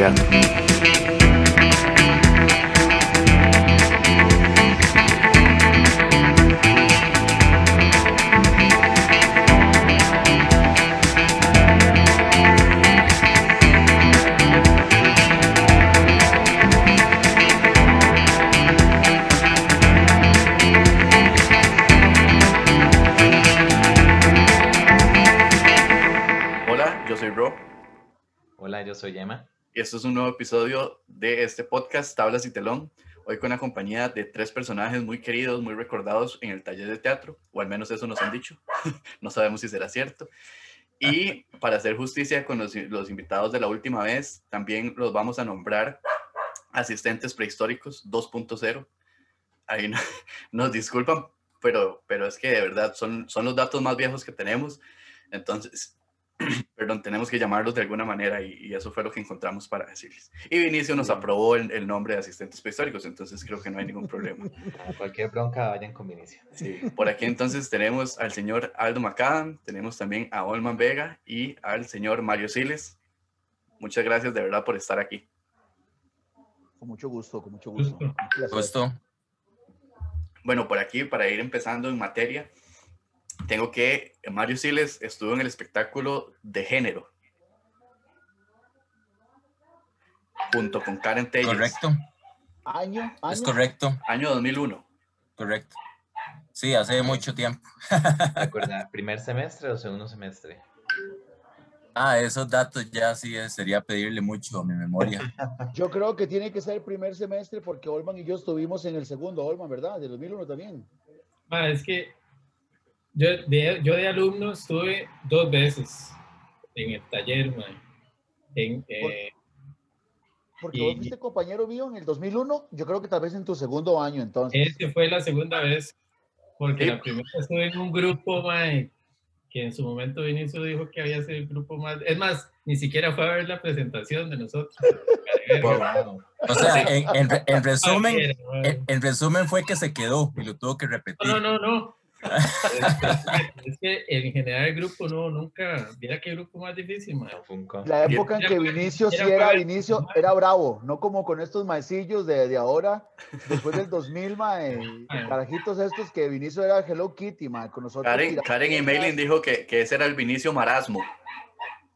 Taller podcast Tablas y Telón. Hoy con la compañía de tres personajes muy queridos, muy recordados en el taller de teatro, o al menos eso nos han dicho. no sabemos si será cierto. Y para hacer justicia con los, los invitados de la última vez, también los vamos a nombrar asistentes prehistóricos 2.0. Ahí no- nos disculpan, pero, pero es que de verdad son, son los datos más viejos que tenemos. Entonces, perdón, tenemos que llamarlos de alguna manera y, y eso fue lo que encontramos para decirles. Y Vinicio nos aprobó el, el nombre de asistentes prehistóricos, entonces creo que no hay ningún problema. Cualquier bronca, vayan con Vinicio. Sí, por aquí entonces tenemos al señor Aldo Macadam, tenemos también a Olman Vega y al señor Mario Siles. Muchas gracias de verdad por estar aquí. Con mucho gusto, con mucho gusto. Gusto. Un placer. Gusto. Bueno, por aquí, para ir empezando en materia, tengo que Mario Siles estuvo en el espectáculo de género junto con Karen Telles, Correcto. Año, año. Es correcto. año 2001. Correcto. Sí, hace mucho tiempo. ¿Recuerda primer semestre o segundo semestre? Ah, esos datos ya sí sería pedirle mucho a mi memoria. Yo creo que tiene que ser el primer semestre porque Olman y yo estuvimos en el segundo Olman, ¿verdad? De 2001 también. Ma, es que yo de, yo de alumno estuve dos veces en el taller, ma. En, eh, Porque Y- vos fuiste compañero mío en el 2001, yo creo que tal vez en tu segundo año entonces. ese fue la segunda vez, porque Sí. la primera estuve en un grupo, ma, que en su momento Vinicio dijo que había sido el grupo más... Es más, ni siquiera fue a ver la presentación de nosotros. Wow. O sea, en, en en resumen, en, en resumen fue que se quedó y lo tuvo que repetir. No, no, no, no. Es, que en general el grupo no, nunca... Mira qué grupo más difícil, ma. No, Funko. La época en que Vinicio sí era Vinicio, era bravo, no como con estos maecillos de, de ahora, después del 2000, mae, carajitos estos que Vinicio era Hello Kitty, mae, con nosotros. Karen, Karen y. Maylin dijo que, que ese era el Vinicio Marasmo.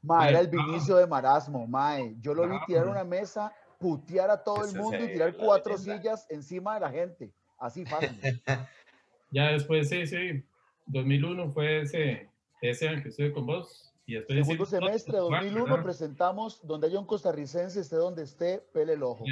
Ma, era el. Vinicio de marasmo, mae. Yo lo vi tirar una mesa, putear a todo el mundo y tirar cuatro sillas encima de la gente. Así fácil. Ya después, sí, sí, 2001 fue ese, ese año que estuve con vos. Y después Segundo semestre de otro, 2001 ¿verdad? presentamos donde haya un costarricense, esté donde esté, pele el ojo.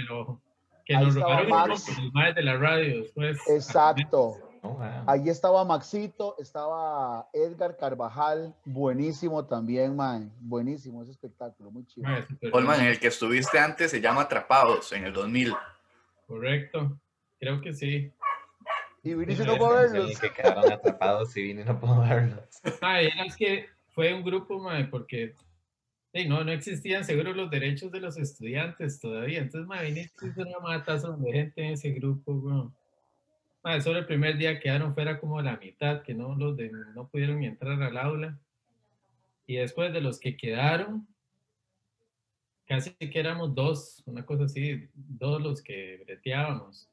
Que Ahí nos estaba robaron Max. los de la radio después. Exacto. Oh. Ahí estaba Maxito, estaba Edgar Carvajal, buenísimo también, mae. Buenísimo ese espectáculo, muy chido. Olman, en el que estuviste antes se llama Atrapados, en el 2000. Correcto, creo que sí. Y Vinicio Sí, no Sí, verlos. que quedaron atrapados y vine y no puedo verlos. Era es que fue un grupo, mae, porque sí, no, no existían seguro los derechos de los estudiantes todavía. Entonces, mae, viniste hizo una matazo de gente en ese grupo, weón. Mae, solo el primer día quedaron fuera como la mitad, que no, los de, no pudieron ni entrar al aula. Y después de los que quedaron, casi que éramos dos, una cosa así, dos los que breteábamos.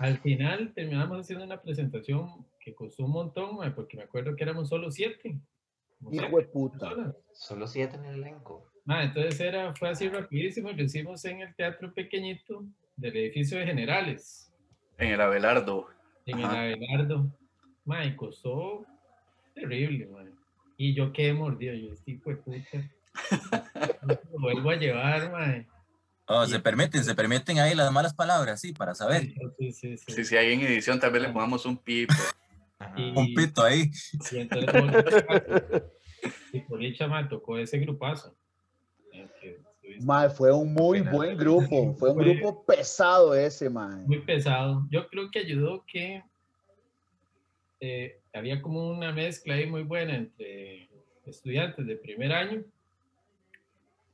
Al final terminamos haciendo una presentación que costó un montón, porque me acuerdo que éramos solo siete. Hijo de puta. personas. Solo siete en el elenco. Ah, entonces era, fue así rapidísimo, lo hicimos en el teatro pequeñito del edificio de generales, En el Abelardo. en el Ajá. Abelardo. Ma, y costó terrible, ma. Y yo quedé mordido, yo este hijo de puta. No Lo vuelvo a llevar, ma. Oh, se permiten, se permiten ahí las malas palabras, sí, para saber. Sí, sí, sí. Si, si hay en edición, tal vez le pongamos un. Y- Un pito ahí. Y entonces Bolicha- y Bolicha, ma, tocó ese grupazo. Mae, fue un muy buen grupo. Fue un Fue- grupo pesado ese, mae. muy pesado. Yo creo que ayudó que eh, había como una mezcla ahí muy buena entre estudiantes de primer año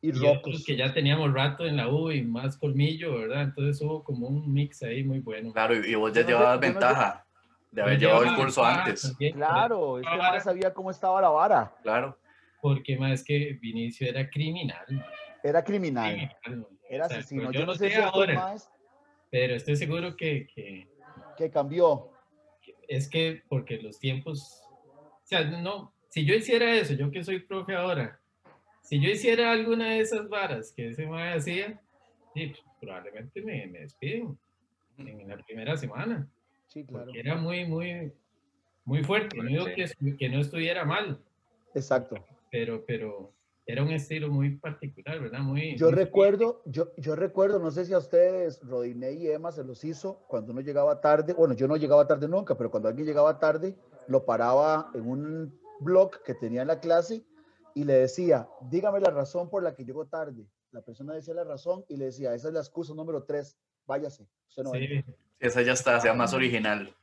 Y rocos. que ya teníamos rato en la U y más colmillo, ¿verdad? Entonces hubo como un mix ahí muy bueno. Claro, y, vos ya no llevabas no ventaja de haber llevado el curso ventaja antes. también, Claro, este Ahora- man sabía cómo estaba la vara. Claro. Porque más es que Vinicio era criminal. man, Era criminal, criminal, era O sea, asesino. Yo, yo no no sé sé ahora. maes Pero estoy seguro que, que que cambió. es que porque los tiempos, o sea, no, si yo hiciera eso, yo que soy profe ahora, si yo hiciera alguna de esas varas que ese mae hacía, sí, pues, probablemente me, me despiden en la primera semana, Sí, claro. porque era muy, muy, muy fuerte. No digo Sí. que, que no estuviera mal, Exacto. pero, pero era un estilo muy particular, ¿verdad? Muy, Yo muy- recuerdo, yo, yo recuerdo, no sé si a ustedes, Rodiné y Emma se los hizo cuando uno llegaba tarde. Bueno, yo no llegaba tarde nunca, pero cuando alguien llegaba tarde, lo paraba en un blog que tenía en la clase y le decía, dígame la razón por la que llegó tarde. La persona decía la razón y le decía, esa es la excusa número tres, váyase. Usted no entra". Sí, Esa ya está, sea más original.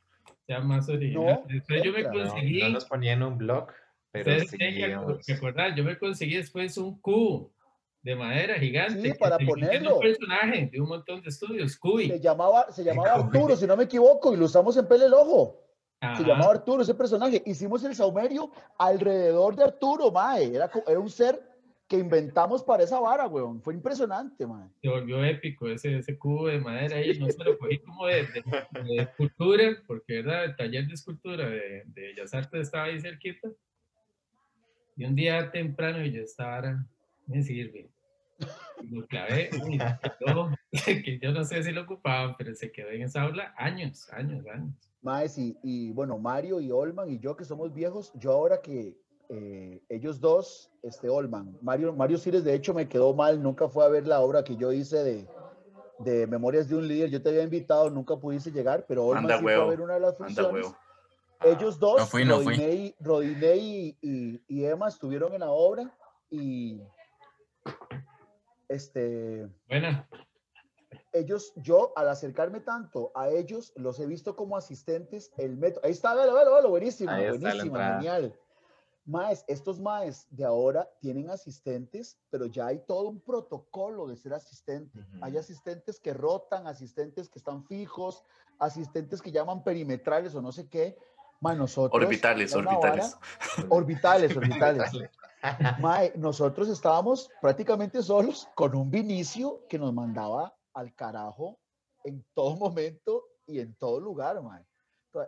sea más original. No, Entonces yo me entra. No, conseguí... no nos ponía en un blog, pero Ustedes tienen que seguíamos. ac- recordar, yo me conseguí después un cubo de madera gigante. Sí, para ponerlo. Un personaje de un montón de estudios, Se Cubi. llamaba, se llamaba. Arturo, si no me equivoco, y lo usamos en Pele el Ojo. Se llamaba Arturo, ese personaje. Hicimos el saumerio alrededor de Arturo, mae. Era, era un ser que inventamos para esa vara, weón. Fue impresionante, mae. Se volvió épico ese, ese cubo de madera ahí. No se lo cogí como de, de- de escultura, porque ¿verdad? el taller de escultura de, de Bellas Artes estaba ahí cerquita. Y un día temprano yo estaba, me sirve. Y lo clavé, quedó, que yo no sé si lo ocupaban, pero se quedó en esa aula años, años, años. Maes, y, y, bueno, Mario y Olman y yo que somos viejos, yo ahora que eh, ellos dos, este Olman, Mario, Mario Cires de hecho me quedó mal, nunca fue a ver la obra que yo hice de, de Memorias de un líder, yo te había invitado, nunca pudiste llegar, pero Olman Anda sí fue a ver una de las funciones. Ellos dos, No fui, y- Rodiné y, y- y Emma estuvieron en la obra y este, Buena. Ellos, yo al acercarme tanto a ellos, los he visto como asistentes, el método, ahí está, velo, velo, velo, buenísimo, Ahí buenísimo, genial. Maes, estos maes de ahora tienen asistentes, pero ya hay todo un protocolo de ser asistente. Hay asistentes que rotan, asistentes que están fijos, asistentes que llaman perimetrales o no sé qué. Mae, nosotros. Orbitales, orbitales. Orbitales, orbitales. Mae, nosotros estábamos prácticamente solos con un Vinicio que nos mandaba al carajo en todo momento y en todo lugar, mae.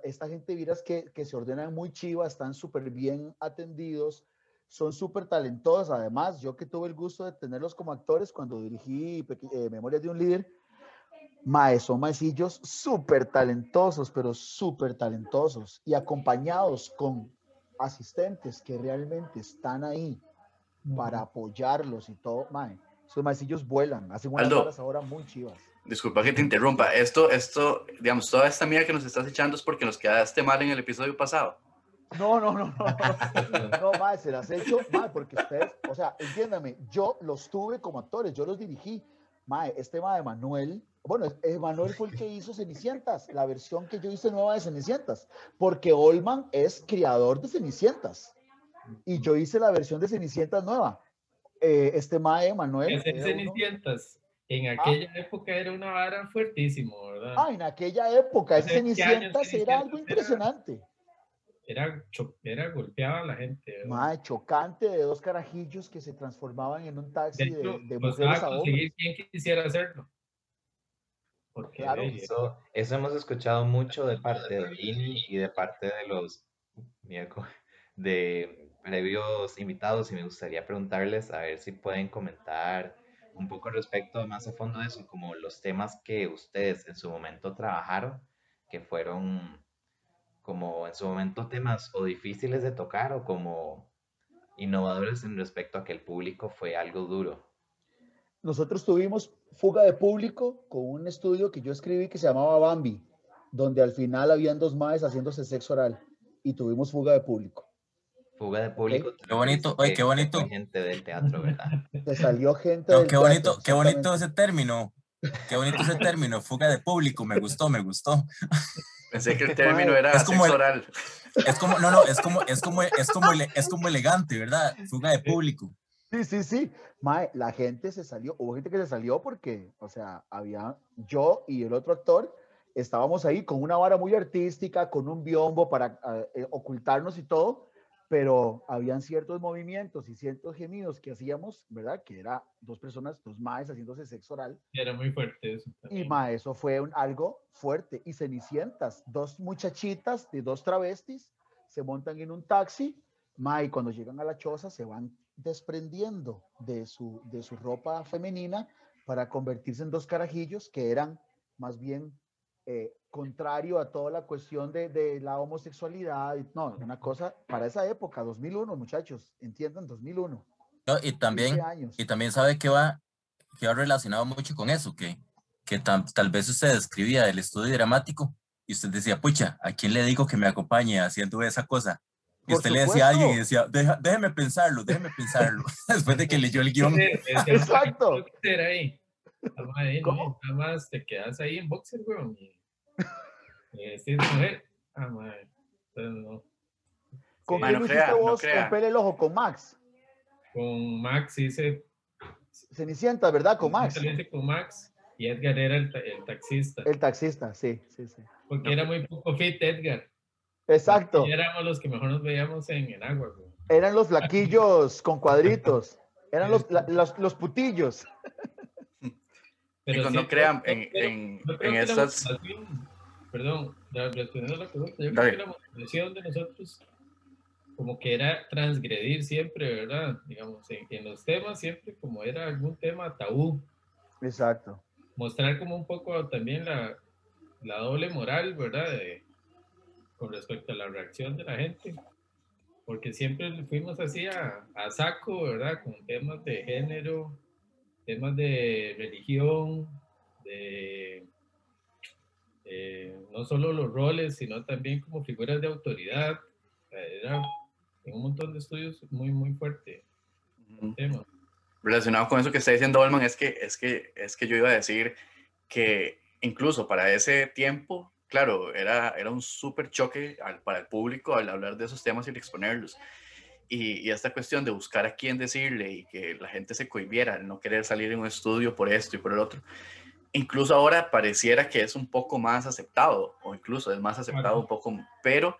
Esta gente, miras que, que se ordenan muy chivas, están súper bien atendidos, son súper talentosos. Además, yo que tuve el gusto de tenerlos como actores cuando dirigí eh, Memorias de un Líder, mae, son maecillos súper talentosos, pero súper talentosos y acompañados con asistentes que realmente están ahí para apoyarlos y todo, mae. Esos maecillos vuelan, hacen unas Aldo. varas ahora muy chivas. Disculpa que te interrumpa. Esto, esto, digamos, toda esta mierda que nos estás echando es porque nos quedaste mal en el episodio pasado. No, no, no, no. No, mae, se las he hecho, mae, porque ustedes, o sea, entiéndame, yo los tuve como actores, yo los dirigí. Mae, este mae Manuel, bueno, Manuel fue el que hizo Cenicientas, la versión que yo hice nueva de Cenicientas, porque Olman es criador de Cenicientas y yo hice la versión de Cenicientas nueva. Eh, este mae Manuel. Hacer Cenicientas en aquella época era una vara fuertísimo, ¿verdad? Ah, en aquella época, ese ¿Hace qué años Cenicientas era algo impresionante. Era, era golpeaba a la gente. ¿verdad? Mae, chocante de dos carajillos que se transformaban en un De taxi de, hecho, de costaba mujeres a hombres. conseguir quien quisiera hacerlo. Porque Claro. de- Eso, eso hemos escuchado mucho de parte de Vini y de parte de los de previos invitados y me gustaría preguntarles a ver si pueden comentar un poco respecto más a fondo de eso, como los temas que ustedes en su momento trabajaron, que fueron como en su momento temas o difíciles de tocar o como innovadores en respecto a que el público fue algo duro. Nosotros tuvimos fuga de público con un estudio que yo escribí que se llamaba Bambi, donde al final habían dos maes haciéndose sexo oral y tuvimos fuga de público. Fuga de público. Qué bonito, oye, qué bonito. Gente del teatro, ¿verdad? Te salió gente. No, del qué bonito, teatro, qué bonito ese término. Qué bonito ese término, fuga de público, me gustó, me gustó. Pensé que el término era Es como el- oral. Es como, no, no, es como, es como, es como, es como elegante, ¿verdad? Fuga de público. Sí, Sí, sí. Mae, la gente se salió, hubo gente que se salió porque, o sea, había yo y el otro actor, estábamos ahí con una vara muy artística, con un biombo para eh, ocultarnos y todo, pero habían ciertos movimientos y ciertos gemidos que hacíamos, ¿verdad? Que era dos personas, dos maes haciéndose sexo oral. Era muy fuerte eso. Y mae, eso fue un- algo fuerte. Y cenicientas, dos muchachitas de dos travestis se montan en un taxi, mae, y cuando llegan a la choza se van desprendiendo de su, de su ropa femenina para convertirse en dos carajillos que eran más bien eh, contrario a toda la cuestión de, de la homosexualidad. No, una cosa para esa época, 2001, muchachos, entiendan, 2001. No, y también, 15 años. y también sabe que va, que va relacionado mucho con eso, que, que tam- tal vez usted escribía el estudio dramático y usted decía, pucha, ¿a quién le digo que me acompañe haciendo esa cosa? Y usted le decía a alguien y decía, "Deja- déjeme pensarlo, déjeme pensarlo, después de que leyó el guion. Exacto. "¿Qué hacer ahí? Ah, no, ¿Cómo? Nada más te quedas ahí en boxer, weón. Y, y decís, mujer. Ah, mae. Entonces, no. ¿Con Sí, quién no hiciste no vos con Pele el Ojo? Con Max. Con Max hice. Cenicienta, ¿verdad? Con Max. con Max y Edgar era el, el taxista. El taxista, sí, sí, sí. Porque era muy poco fit, Edgar. Exacto. Y éramos los que mejor nos veíamos en, en agua, weón. Eran los flaquillos con cuadritos. Eran los, la- los, los putillos. Pero Chicos, no crean en, creo- en, en que la Perdón, la- respondiendo a la pregunta, yo Dale. creo que la motivación de nosotros como que era transgredir siempre, ¿verdad? Digamos, en, en los temas siempre como era algún tema tabú, Exacto. mostrar como un poco también la, la doble moral, ¿verdad? De- con respecto a la reacción de la gente, porque siempre fuimos así a, a saco, ¿verdad? Con temas de género, temas de religión, de eh, no solo los roles, sino también como figuras de autoridad. Era en un montón de estudios muy, muy fuerte el tema. relacionado con eso que está diciendo Olman es que, es que, es que yo iba a decir que incluso para ese tiempo, claro, era, era un súper choque al- para el público al hablar de esos temas y exponerlos. Y, y esta cuestión de buscar a quién decirle y que la gente se cohibiera no querer salir en un estudio por esto y por el otro, incluso ahora pareciera que es un poco más aceptado, o incluso es más aceptado un poco, pero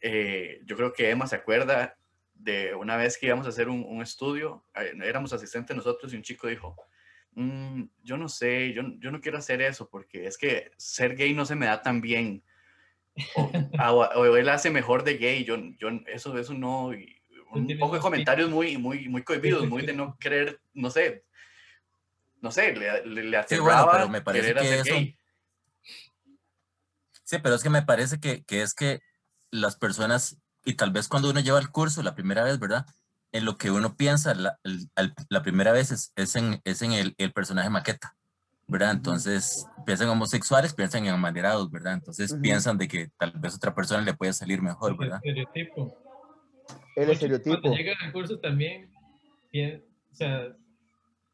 eh, yo creo que Emma se acuerda de una vez que íbamos a hacer un, un estudio, eh, éramos asistentes nosotros y un chico dijo, "Mm, yo no sé, yo, yo no quiero hacer eso porque es que ser gay no se me da tan bien. O, o- o él hace mejor de gay, yo, yo eso, eso no. y un poco de comentarios muy, muy, muy cohibidos, sí, muy de no querer, no sé, no sé, le, le, le Sí, bueno, pero me parece que eso- gay. Sí, pero es que me parece que, que es que las personas, y tal vez cuando uno lleva el curso la primera vez, ¿verdad? En lo que uno piensa la, el- al- la primera vez es, es en, es en el, el personaje maqueta, ¿verdad? Entonces piensan en homosexuales, piensan en amaderados, ¿verdad? Entonces Ujú. piensan de que tal vez otra persona le puede salir mejor, El ¿verdad? estereotipo. El Muchos estereotipo. Cuando llegan al curso también, pien- o sea,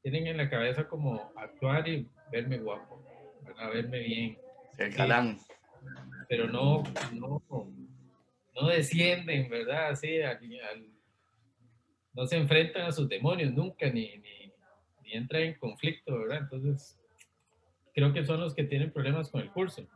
tienen en la cabeza como actuar y verme guapo, ¿verdad? verme bien, El Sí. galán. pero no, no, no descienden, ¿verdad? Así, al- al- no se enfrentan a sus demonios nunca, ni, ni, ni entran en conflicto, ¿verdad? Entonces, creo que son los que tienen problemas con el curso.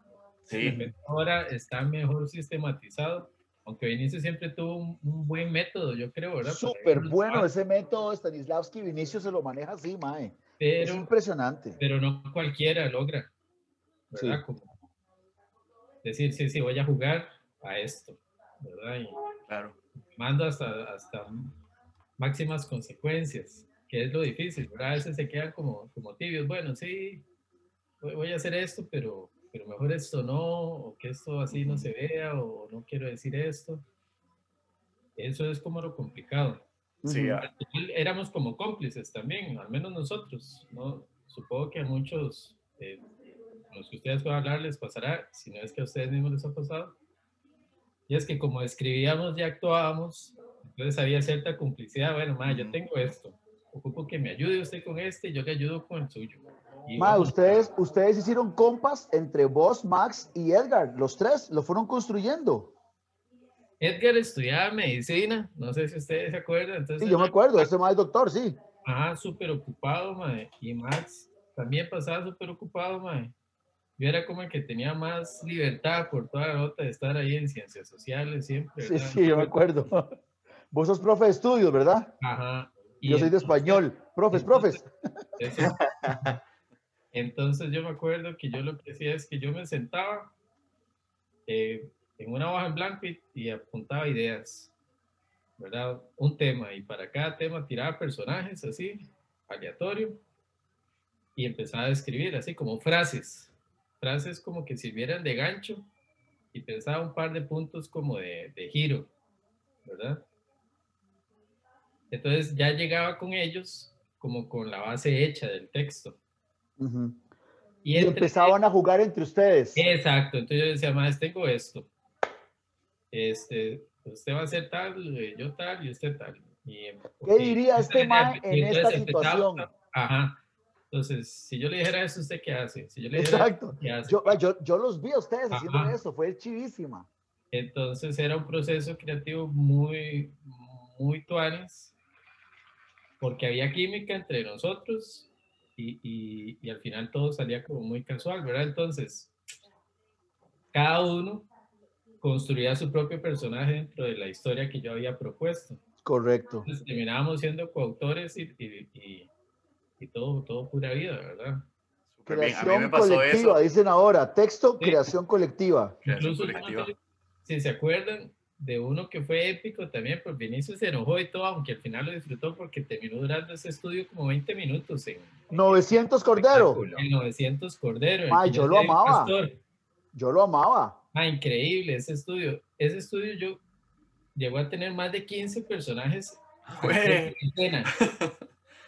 Sí, ahora está mejor sistematizado, aunque Vinicio siempre tuvo un, un buen método, yo creo, ¿verdad? Súper bueno a- ese método de Stanislavski Vinicio se lo maneja así, mae. Es pero, impresionante. pero no cualquiera logra, ¿verdad? Sí. Como decir, sí, sí, voy a jugar a esto, ¿verdad? Y claro. mando hasta, hasta máximas consecuencias, que es lo difícil, ¿verdad? A veces se quedan como, como tibios, bueno, sí, voy, voy a hacer esto, pero, pero mejor esto no, o que esto así no se vea, o no quiero decir esto. Eso es como lo complicado. Sí, ah, Al final éramos como cómplices también, al menos nosotros, ¿no? Supongo que a muchos, eh, a los que ustedes puedan hablar, les pasará, si no es que a ustedes mismos les ha pasado. Y es que como escribíamos y actuábamos, entonces había cierta complicidad, bueno, ma, yo tengo esto, ocupo que me ayude usted con este, yo le ayudo con el suyo. Y vamos- ustedes, ustedes hicieron compas entre vos, Max y Edgar. Los tres lo fueron construyendo. Edgar estudiaba medicina, no sé si ustedes se acuerdan. Entonces, Sí, yo me acuerdo, este más es doctor, sí. Ajá, súper ocupado, mae. Y Max también pasaba súper ocupado, mae. Yo era como el que tenía más libertad por toda la nota de estar ahí en ciencias sociales siempre. Sí, ¿verdad? sí, yo me acuerdo. Vos sos profe de estudios, ¿verdad? Ajá. Y Yo soy de español. Profes, profes. Entonces yo me acuerdo que yo lo que hacía es que yo me sentaba eh, en una hoja en blanco y, y apuntaba ideas, ¿verdad? Un tema y para cada tema tiraba personajes así, aleatorio, y empezaba a escribir así como frases, frases como que sirvieran de gancho y pensaba un par de puntos como de, de giro, ¿verdad? Entonces ya llegaba con ellos como con la base hecha del texto. Ujú. Y, Y entre- empezaban a jugar entre ustedes. Exacto, entonces yo decía, más tengo esto. Este, usted va a hacer tal, eh, yo tal y usted tal. Y, ¿Qué diría este mae en y esta situación? Ajá. Entonces, si yo le dijera eso, ¿usted qué hace? Si yo le dijera Exacto. eso, ¿qué hace? Yo, yo, yo los vi a ustedes haciendo Ajá. eso, fue chivísima. Entonces era un proceso creativo muy, muy tuanes, porque había química entre nosotros y, y- y al final todo salía como muy casual, ¿verdad? Entonces, cada uno construía su propio personaje dentro de la historia que yo había propuesto. Correcto. Entonces terminábamos siendo coautores y, y, y- y todo, todo pura vida, ¿verdad? Bien. A mí Creación me pasó colectiva, eso. dicen ahora. Texto, Sí. creación colectiva. Creación Incluso, colectiva. si se acuerdan de uno que fue épico también, pues Vinicius se enojó y todo, aunque al final lo disfrutó porque terminó durando ese estudio como 20 minutos en, 900 Cordero. En 900 Cordero. Ay, yo lo amaba. pastor. Yo lo amaba. Ah, increíble ese estudio. Ese estudio yo llegó a tener más de 15 personajes en escena.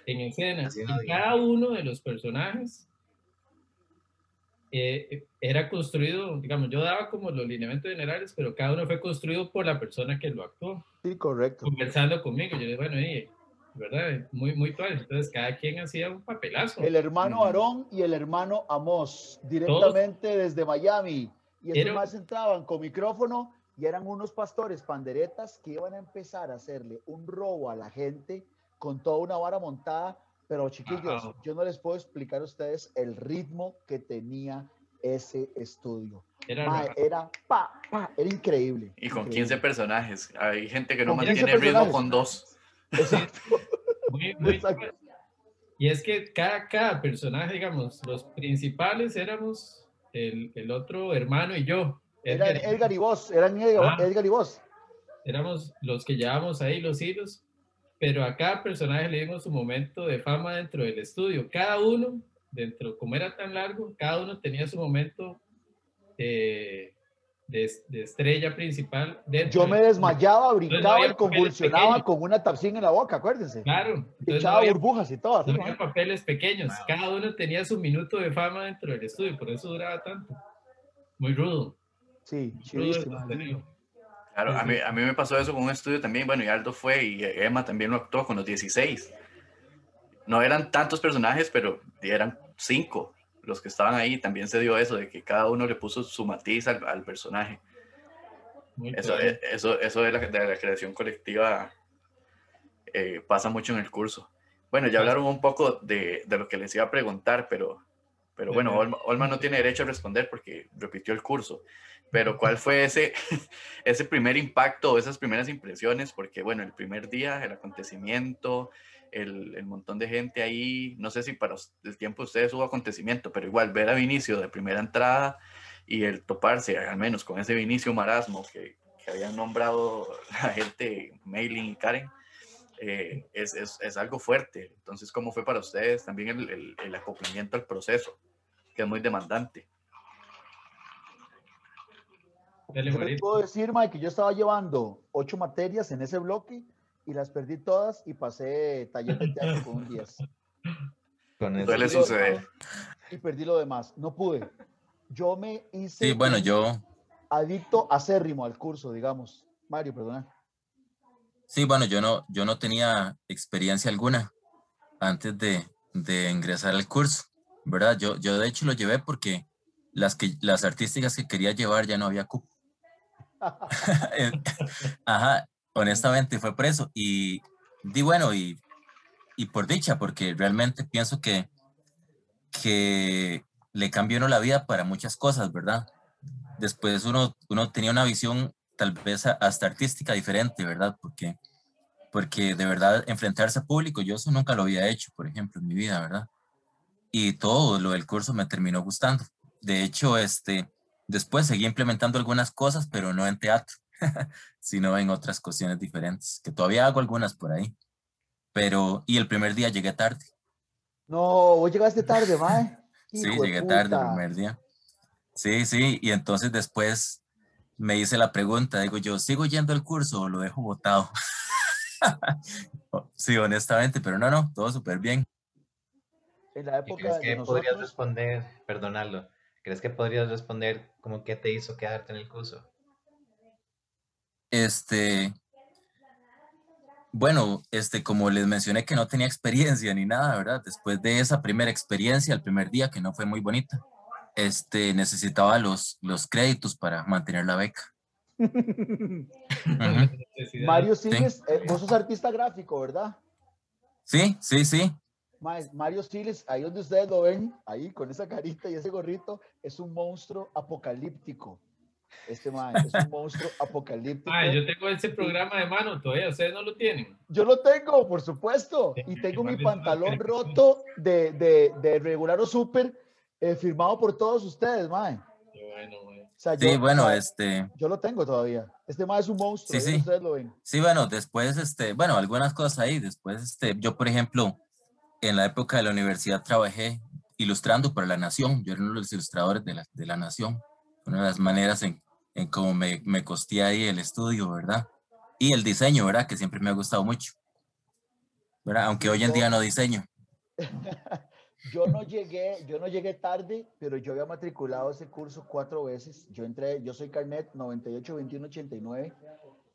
En escena. Y cada uno de los personajes eh, era construido, digamos, yo daba como los lineamientos generales, pero cada uno fue construido por la persona que lo actuó, Sí, correcto. conversando conmigo. Yo dije, bueno, y, ¿verdad? Muy, muy tual. Entonces, cada quien hacía un papelazo. El hermano. Aarón y el hermano Amos, directamente desde Miami. Y estos Era- más entraban con micrófono y eran unos pastores panderetas que iban a empezar a hacerle un robo a la gente con toda una vara montada. Pero chiquillos, Ajá. yo no les puedo explicar a ustedes el ritmo que tenía ese estudio. Era Mae, era pa, pa, era increíble. Y con increíble. 15 personajes. Hay gente que no Con 15 mantiene el ritmo con dos. Exacto. muy, muy Exacto. Y es que cada, cada personaje, digamos, los principales éramos el, el otro hermano y yo. Eran Edgar y- Edgar y vos, eran Edgar, Ah. Edgar y vos. éramos los que llevábamos ahí los hilos, pero a cada personaje le dimos su momento de fama dentro del estudio. Cada uno, dentro, como era tan largo, cada uno tenía su momento eh, de, de estrella principal. Dentro Yo me desmayaba, brincaba había y convulsionaba con una tapsín en la boca, acuérdense. Claro, no Echaba había, burbujas y todo. no ¿no? había papeles pequeños. Wow. Cada uno tenía su minuto de fama dentro del estudio, por eso duraba tanto. Muy rudo. Sí, de contenido. Claro, a mí, a mí me pasó eso con un estudio también. Bueno, y Aldo fue y Emma también lo actuó con los 16. No eran tantos personajes, pero eran cinco los que estaban ahí. También se dio eso de que cada uno le puso su matiz al, al personaje. Muy Eso, eh, eso, eso de, la, de la creación colectiva eh, pasa mucho en el curso. Bueno, ya hablaron un poco de, de lo que les iba a preguntar, pero, pero bueno. Olma, Olma no tiene derecho a responder porque repitió el curso. Pero ¿cuál fue ese, ese primer impacto o esas primeras impresiones? Porque bueno, el primer día, el acontecimiento, el, el montón de gente ahí, no sé si para el tiempo de ustedes hubo acontecimiento, pero igual ver a Vinicio de primera entrada y el toparse, al menos con ese Vinicio Marasmo que, que habían nombrado la gente, Mailing y Karen, eh, es, es, es algo fuerte. Entonces, ¿cómo fue para ustedes también el, el, el acoplamiento al proceso, que es muy demandante? Dale, Yo les puedo decir, Mike, que yo estaba llevando ocho materias en ese bloque y las perdí todas y pasé taller de teatro con un 10. Con eso. Suele suceder. Y perdí lo demás. No pude. Yo me hice Sí, bueno, yo, adicto acérrimo al curso, digamos. Mario, perdona. sí, bueno, yo no, yo no tenía experiencia alguna antes de, de ingresar al curso, ¿verdad? Yo, yo de hecho lo llevé porque las, que, las artísticas que quería llevar ya no había cupo. Ajá, honestamente fue por eso. Y di bueno, y, y por dicha, porque realmente pienso que, que le cambió uno la vida para muchas cosas, ¿verdad? Después uno, uno tenía una visión tal vez hasta artística diferente, ¿verdad? Porque, porque de verdad enfrentarse a público, yo eso nunca lo había hecho, por ejemplo, en mi vida, ¿verdad? Y todo lo del curso me terminó gustando. De hecho, este, después seguí implementando algunas cosas, pero no en teatro, sino en otras cuestiones diferentes, que todavía hago algunas por ahí. Pero, y el primer día llegué tarde. No, vos llegaste tarde, mae. Sí, de llegué tarde el puta. primer día. Sí, sí, y entonces después me hice la pregunta, digo yo, ¿sigo yendo al curso o lo dejo botado? sí, honestamente, pero no, no, todo súper bien. En la ¿Y época crees de que podrías nosotros, responder, perdonarlo, crees que podrías responder como qué te hizo quedarte en el curso? Este, bueno, este, como les mencioné que no tenía experiencia ni nada, ¿verdad? Después de esa primera experiencia, el primer día, que no fue muy bonita, este, necesitaba los, los créditos para mantener la beca. Mario Siles, eh, vos sos artista gráfico, ¿verdad? Sí, sí, sí. Mae, Mario Siles, ahí donde ustedes lo ven, ahí con esa carita y ese gorrito, es un monstruo apocalíptico. Este mae es un monstruo apocalíptico. Ay, yo tengo ese programa de mano todavía, ustedes no lo tienen. Yo lo tengo, por supuesto. Y tengo mi pantalón roto de, de, de regular o super eh, firmado por todos ustedes, mae. Bueno. O sea, Sí, yo, bueno, este, yo lo tengo todavía. Este mae es un monstruo. Sí, ahí sí. Ustedes lo ven. sí, bueno, después, este, bueno, algunas cosas ahí, después, este, yo, por ejemplo, en la época de la universidad trabajé ilustrando para La Nación, yo era uno de los ilustradores de la, de la Nación, una de las maneras en, en cómo me, me costé ahí el estudio, ¿verdad? Y el diseño, ¿verdad? Que siempre me ha gustado mucho, ¿verdad? Aunque hoy en día no diseño. Yo no llegué, yo no llegué tarde, pero yo había matriculado ese curso cuatro veces. Yo entré, yo soy carnet 98, 21, 89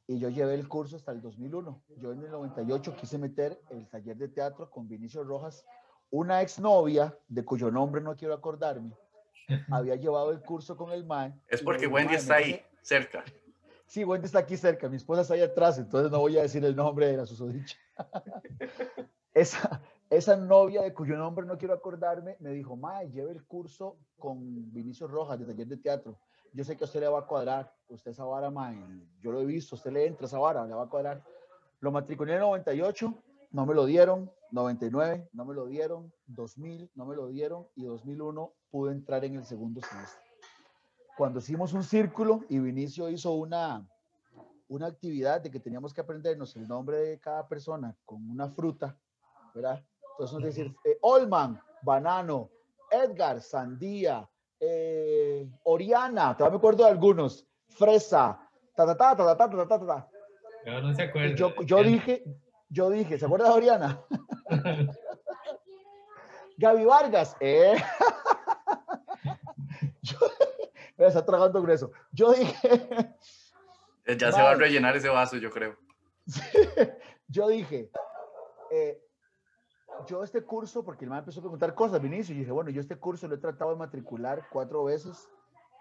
y yo llevé el curso hasta el 2001. Yo en el 98 quise meter el taller de teatro con Vinicio Rojas, una exnovia de cuyo nombre no quiero acordarme. Había llevado el curso con el MAE. Es porque digo, Wendy "Mae, está ahí, métese". cerca. Sí, Wendy está aquí cerca, mi esposa está ahí atrás, entonces no voy a decir el nombre de la susodicha. esa, esa novia de cuyo nombre no quiero acordarme me dijo, Mae, lleve el curso con Vinicio Rojas de taller de teatro. Yo sé que a usted le va a cuadrar, usted esa vara, Mae, yo lo he visto, usted le entra esa vara, le va a cuadrar. Lo matriculé en el 98, no me lo dieron, 99, no me lo dieron, 2000, no me lo dieron y 2001 pude entrar en el segundo semestre cuando hicimos un círculo y Vinicio hizo una, una actividad de que teníamos que aprendernos el nombre de cada persona con una fruta, ¿verdad? Entonces, decir, eh, Olman, banano, Edgar, sandía, eh, Oriana, todavía me acuerdo de algunos, fresa, ta ta ta ta ta ta ta ta, ta. Yo no se acuerda. Yo, yo dije, yo dije, ¿se acuerda de Oriana? Gaby Vargas, eh. yo, me está tragando grueso. Yo dije, Ya se va a rellenar ese vaso, yo creo. yo dije, eh, yo este curso, porque el man empezó a preguntar cosas, Vinicio, y dije, bueno, yo este curso lo he tratado de matricular cuatro veces,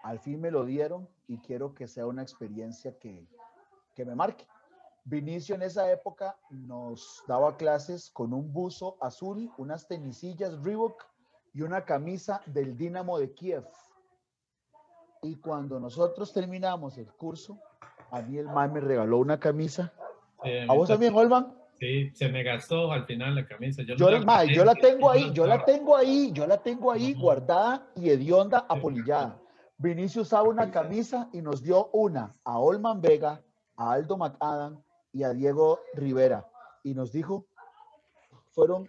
al fin me lo dieron y quiero que sea una experiencia que, que me marque. Vinicio en esa época nos daba clases con un buzo azul, unas tenisillas Reebok y una camisa del Dinamo de Kiev. Y cuando nosotros terminamos el curso, a mí el man me regaló una camisa. Sí, ¿A vos también, Olman? Sí, se me gastó al final la camisa. Yo, Yo, no la- yo la tengo ahí, yo la tengo ahí, yo la tengo ahí guardada y hedionda, apolillada. Vinicio usaba una camisa y nos dio una a Olman Vega, a Aldo McAdam y a Diego Rivera. Y nos dijo, fueron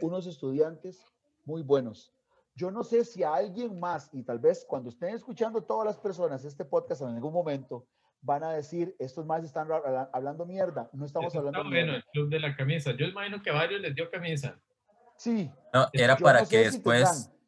unos estudiantes muy buenos. Yo no sé si a alguien más, y tal vez cuando estén escuchando todas las personas este podcast en algún momento, van a decir, estos más están habla- hablando mierda. No estamos eso hablando está bueno, mierda. el club de la camisa. Yo imagino que a varios les dio camisa. Sí. No, era yo para no que si después, tendrán,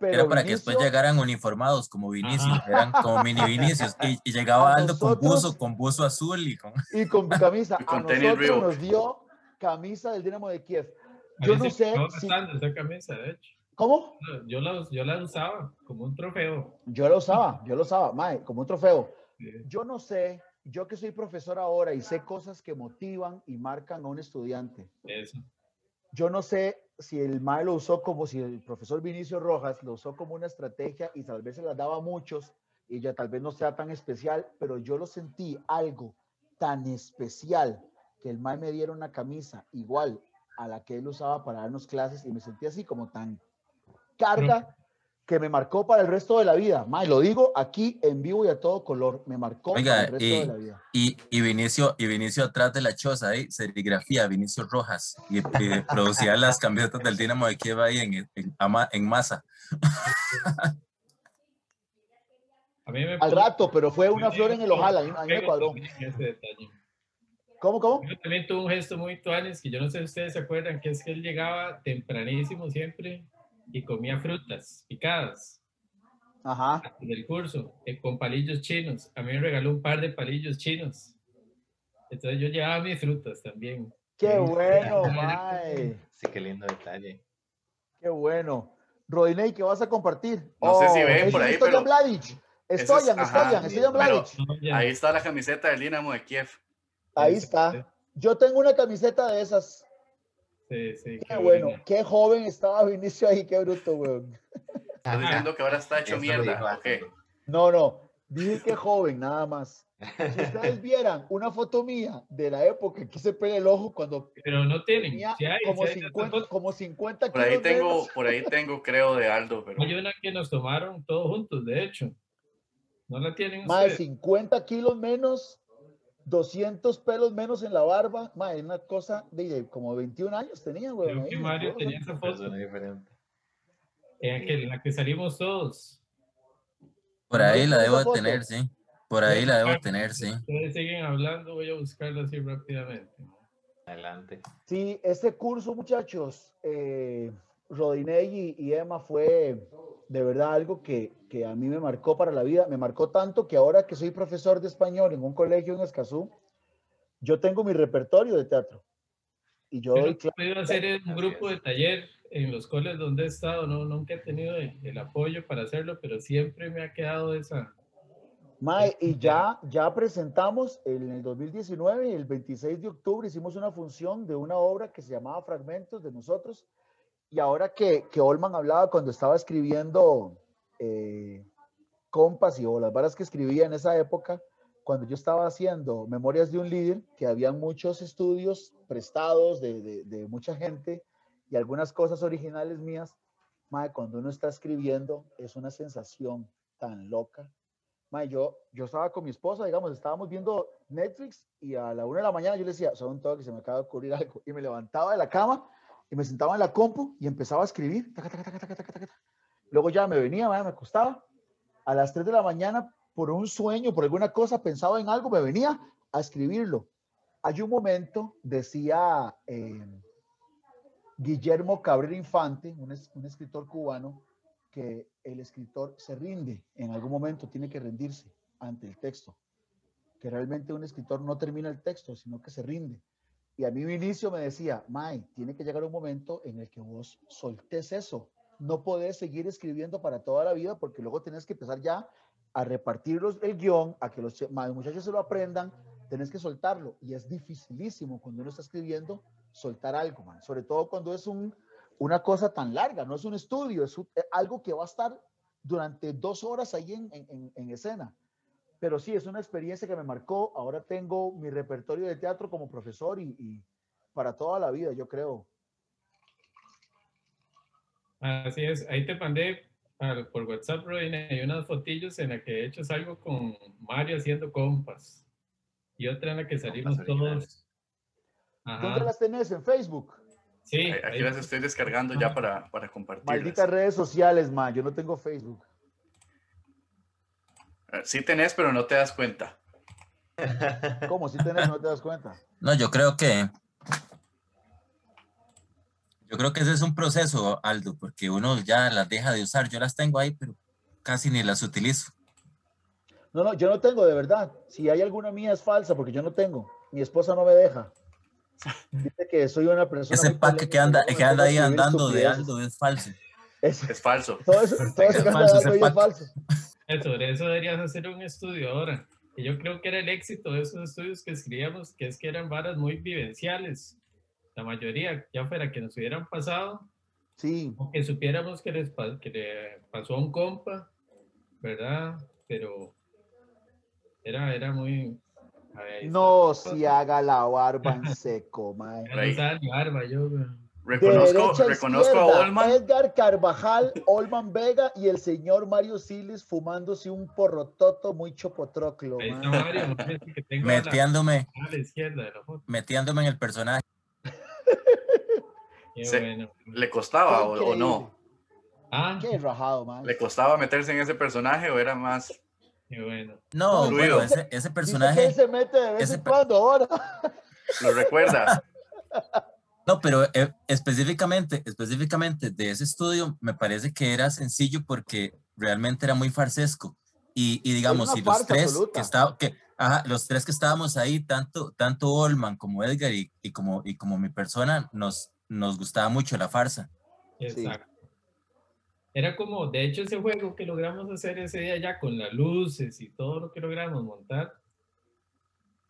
pero era para que después Vinicio- llegaran uniformados como Vinicius, Ajá. eran como mini Vinicius, y, y llegaba A Aldo con nosotros- buzo, con buzo azul y con... Y con camisa. Y con a tenis nosotros nos dio camisa del Dinamo de Kiev. Yo no sé si... esa camisa, de hecho. ¿Cómo? Yo la, yo la usaba como un trofeo. Yo lo usaba, yo lo usaba, mae, como un trofeo. Yo no sé, yo que soy profesor ahora y sé cosas que motivan y marcan a un estudiante. Eso. Yo no sé si el MAE lo usó como si el profesor Vinicio Rojas lo usó como una estrategia y tal vez se las daba a muchos y ya tal vez no sea tan especial, pero yo lo sentí algo tan especial que el MAE me diera una camisa igual a la que él usaba para darnos clases y me sentí así como tan carga que me marcó para el resto de la vida. MAE, lo digo aquí en vivo y a todo color, me marcó Oiga, para el resto y- de la vida. Y, y Vinicio, y Vinicio atrás de la choza ahí, serigrafía, Vinicio Rojas, y, y producía las camisetas del Dinamo de Kiev ahí en, en, masa. A mí me Al rato, pero fue una me flor en el ojal, a mí, a mí me cuadró. ¿Cómo, cómo? Yo también tuve un gesto muy tuanes que yo no sé si ustedes se acuerdan, que es que él llegaba tempranísimo siempre y comía frutas picadas Ajá. antes del curso eh, con palillos chinos. A mí me regaló un par de palillos chinos. Entonces yo llevaba mis frutas también. Qué bueno, mae. Sí, qué lindo detalle. Qué bueno. Rodinei, ¿qué vas a compartir? No sé si Oh, ven por ahí, Stoyan pero- Mladic. es- Stoyan, ajá, Stoyan, sí, Stoyan pero- Mladic. No, ya. Ahí está la camiseta del Dinamo de Kiev. Ahí está. Yo tengo una camiseta de esas. Sí, sí, Qué qué bueno. buena. Qué joven estaba Vinicio ahí, qué bruto, weón. Estás diciendo que ahora está hecho Eso mierda. No, no. Dije que joven, nada más. Si ustedes vieran una foto mía de la época que se pele el ojo cuando Pero no tienen. tenía Sí hay, como, sí hay, 50, como 50 Por ahí kilos tengo, menos. por ahí tengo, creo, de Aldo, pero Hay una que nos tomaron todos juntos, de hecho. ¿No la tienen Más de ustedes? 50 kilos menos, 200 pelos menos en la barba. Más una cosa de, de como 21 años tenía, güey. Creo que Mario tenía esa foto diferente. en aquel- en la que salimos todos. Por ahí la debo foto? tener, sí. Por ahí la debo de tener, sí. Ustedes siguen hablando, voy a buscarla así rápidamente. Adelante. Sí, este curso, muchachos, eh, Rodinei y, y Emma fue de verdad algo que, que a mí me marcó para la vida. Me marcó tanto que ahora que soy profesor de español en un colegio en Escazú, yo tengo mi repertorio de teatro. Y yo doy podido hacer un grupo de taller en los coles donde he estado. No, nunca he tenido el, el apoyo para hacerlo, pero siempre me ha quedado esa. Mae, y ya, ya presentamos en el 2019, el 26 de octubre, hicimos una función de una obra que se llamaba Fragmentos de nosotros. Y ahora que, que Olman hablaba cuando estaba escribiendo eh, Compas y o las varas que escribía en esa época, cuando yo estaba haciendo Memorias de un líder, que habían muchos estudios prestados de, de, mucha gente y algunas cosas originales mías, mae, cuando uno está escribiendo es una sensación tan loca Mae, yo, yo estaba con mi esposa, digamos, estábamos viendo Netflix y a la una de la mañana yo le decía, son un toque, se me acaba de ocurrir algo. Y me levantaba de la cama y me sentaba en la compu y empezaba a escribir. taca, Luego ya me venía, mae, me acostaba. A las 3 de la mañana, por un sueño, por alguna cosa, pensaba en algo, me venía a escribirlo. Hay un momento, decía eh, Guillermo Cabrera Infante, un, es- un escritor cubano, que el escritor se rinde, en algún momento tiene que rendirse ante el texto, que realmente un escritor no termina el texto, sino que se rinde. Y a mí mi inicio me decía, May, tiene que llegar un momento en el que vos soltés eso. No podés seguir escribiendo para toda la vida porque luego tenés que empezar ya a repartir los- el guion, a que los muchachos se lo aprendan, tenés que soltarlo. Y es dificilísimo cuando uno está escribiendo soltar algo, man. sobre todo cuando es un, una cosa tan larga, no es un estudio, es eh, algo que va a estar durante dos horas ahí en, en- en- en escena. Pero sí, es una experiencia que me marcó. Ahora tengo mi repertorio de teatro como profesor y para toda la vida, yo creo. Así es, ahí te mandé al- por WhatsApp, Rodina, hay unas fotillos en las que de hecho salgo con Mario haciendo compas y otra en la que salimos Compas originales. todos. ¿Dónde las tenés? ¿En Facebook? sí, Aquí ahí- las estoy descargando ya para, para compartirlas. Malditas redes sociales, man. Yo no tengo Facebook. Eh, Sí tenés, pero no te das cuenta. ¿Cómo? Si tenés, no te das cuenta. No, yo creo que. Yo creo que ese es un proceso, Aldo, porque uno ya las deja de usar. Yo las tengo ahí, pero casi ni las utilizo. No, no, yo no tengo, de verdad. Si hay alguna mía es falsa porque yo no tengo. Mi esposa no me deja. Dice que soy una persona. Ese pack que anda, que anda ahí andando de. Aldo es falso. Es- Es falso. todo eso, todo eso que anda falso ahí es falso. Sobre eso deberías hacer un estudio ahora. Y yo creo que era el éxito de esos estudios que escribíamos, que es que eran varas muy vivenciales. La mayoría, ya fuera que nos hubieran pasado, Sí, o que supiéramos que, les, que le pasó a un compa, ¿verdad? Pero era, era muy... a ver, no se haga la barba en seco, mae. No barba, yo, güey. De Reconozco, derecha a reconozco Olman. Edgar Carvajal, Olman Vega y el señor Mario Siles fumándose un porrototo muy chopotroclo. Mario, si que tengo a la, Metiéndome, a la izquierda de la foto. metiéndome en el personaje. Qué Se- bueno. ¿Le costaba o, o no? Ah, Qué rajado, man. ¿Le costaba meterse en ese personaje o era más? qué bueno. No, bueno, ese, ese Dice que personaje, él se mete de vez ese en cuando ahora. ¿Lo recuerda? no, pero eh, específicamente, específicamente de ese estudio me parece que era sencillo porque realmente era muy farsesco. Y, y digamos, si los tres absoluta. que está, que, ajá, los tres que estábamos ahí, tanto, tanto Olman como Edgar y, y como, y como mi persona, nos, nos gustaba mucho la farsa. Sí. Exacto. Era como, de hecho, ese juego que logramos hacer ese día ya con las luces y todo lo que logramos montar.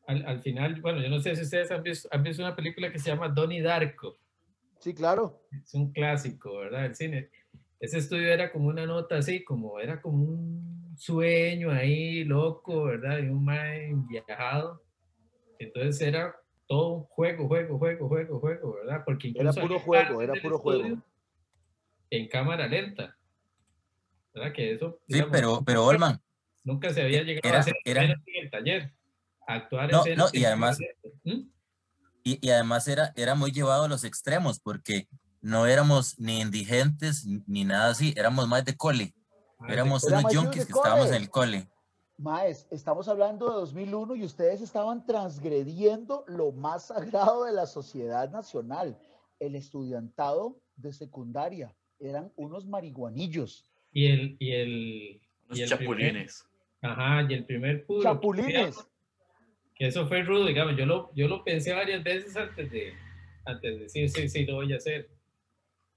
Al, al final, bueno, yo no sé si ustedes han visto, han visto una película que se llama Donnie Darko. Sí, claro. Es un clásico, ¿verdad? El cine. Ese estudio era como una nota así, como era como un sueño ahí loco, ¿verdad? Y un mae viajado. Entonces era todo juego, juego, juego, juego, juego, ¿verdad? Porque Era puro juego, era puro juego. En cámara lenta. ¿Verdad? Que eso. Sí, digamos, pero, pero Olman, Nunca se había llegado era- a hacer era- en el taller. Actuar No, escenas no, y en además- lenta. ¿Mm? y, y además era, era muy llevado a los extremos porque no éramos ni indigentes ni- nada así, éramos más de cole, Ah, éramos unos junkies que estábamos en el cole. Maes, estamos hablando de 2001 y ustedes estaban transgrediendo lo más sagrado de la sociedad nacional, el estudiantado de secundaria. Eran unos marihuanillos, Y el, y el, Los y el primer- chapulines. ajá, y el primer puro. chapulines. Que eso fue rudo, digamos. Yo lo, yo lo pensé varias veces antes de, antes de decir, sí, sí, lo voy a hacer.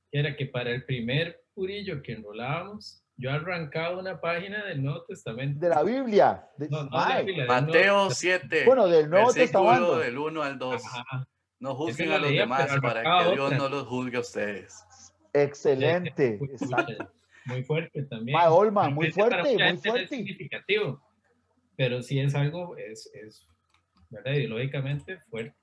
Era que para el primer purillo que enrolábamos, yo arrancaba una página del Nuevo Testamento. De la Biblia. de- No, no, Mae, la Biblia, Nuevo Mateo 7, bueno, del Nuevo Testamento. del 1 al 2. Ajá. No juzguen a los leía, demás para que Dios otra. no los juzgue a ustedes. Excelente. Exacto. Muy fuerte también. Mae, Olma, muy fuerte, muy no es fuerte. significativo, pero sí es algo, es, es ¿verdad? ideológicamente fuerte.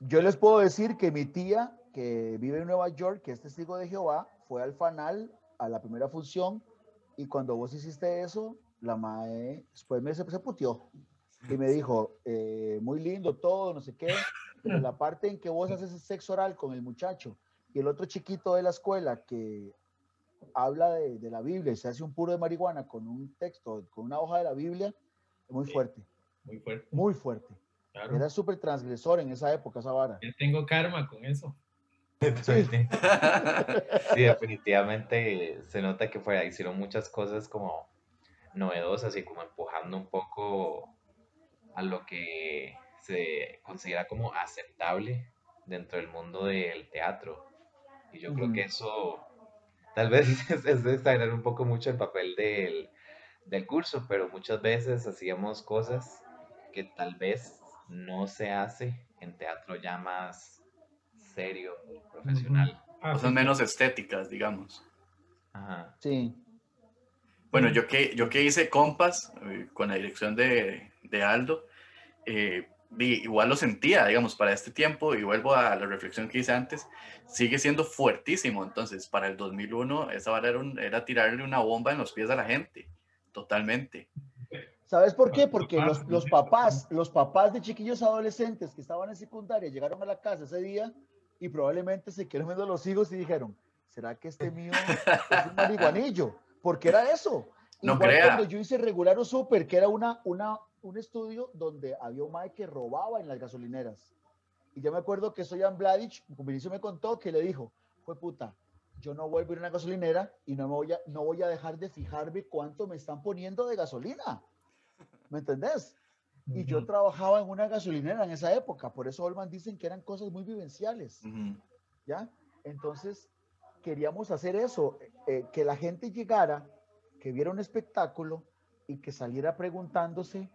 Yo les puedo decir que mi tía, que vive en Nueva York, que es testigo de Jehová, fue al fanal a la primera función y cuando vos hiciste eso, la mae después me se, se puteó y me dijo, eh, muy lindo todo, no sé qué, pero la parte en que vos haces el sexo oral con el muchacho y el otro chiquito de la escuela que habla de, de la Biblia y se hace un puro de marihuana con un texto, con una hoja de la Biblia, es muy fuerte, Muy fuerte. muy fuerte. Claro. Era súper transgresor en esa época, esa vara. Yo tengo karma con eso. Sí, definitivamente se nota que fuera, hicieron muchas cosas como novedosas y como empujando un poco a lo que se considera como aceptable dentro del mundo del teatro. Y yo creo que eso tal vez es, es exagerar un poco mucho el papel del, del curso, pero muchas veces hacíamos cosas que tal vez no se hace en teatro ya más serio, profesional. Ah, Cosas sí, menos estéticas, digamos. Ajá. Sí. Bueno, yo que, yo que hice compas eh, con la dirección de, de Aldo, eh, vi- igual lo sentía, digamos, para este tiempo, y vuelvo a la reflexión que hice antes, sigue siendo fuertísimo. Entonces, para el 2001, esa vara era, un- era tirarle una bomba en los pies a la gente, totalmente. ¿Sabes por qué? Porque los, los papás, los papás de chiquillos adolescentes que estaban en secundaria llegaron a la casa ese día y probablemente se quedaron viendo los hijos y dijeron, ¿será que este mío es un marihuanillo? Porque era eso. No Igual crea. cuando yo hice Regular o Super, que era una, una, un estudio donde había un mae que robaba en las gasolineras. Y yo me acuerdo que Soyan Bladich, como Vinicio me contó, que le dijo, fue puta, yo no vuelvo a ir a una gasolinera y no, me voy a, no voy a dejar de fijarme cuánto me están poniendo de gasolina. ¿Me entendés? Y yo trabajaba en una gasolinera en esa época, por eso Olman dicen que eran cosas muy vivenciales. ¿ya? Entonces, queríamos hacer eso, eh, que la gente llegara, que viera un espectáculo y que saliera preguntándose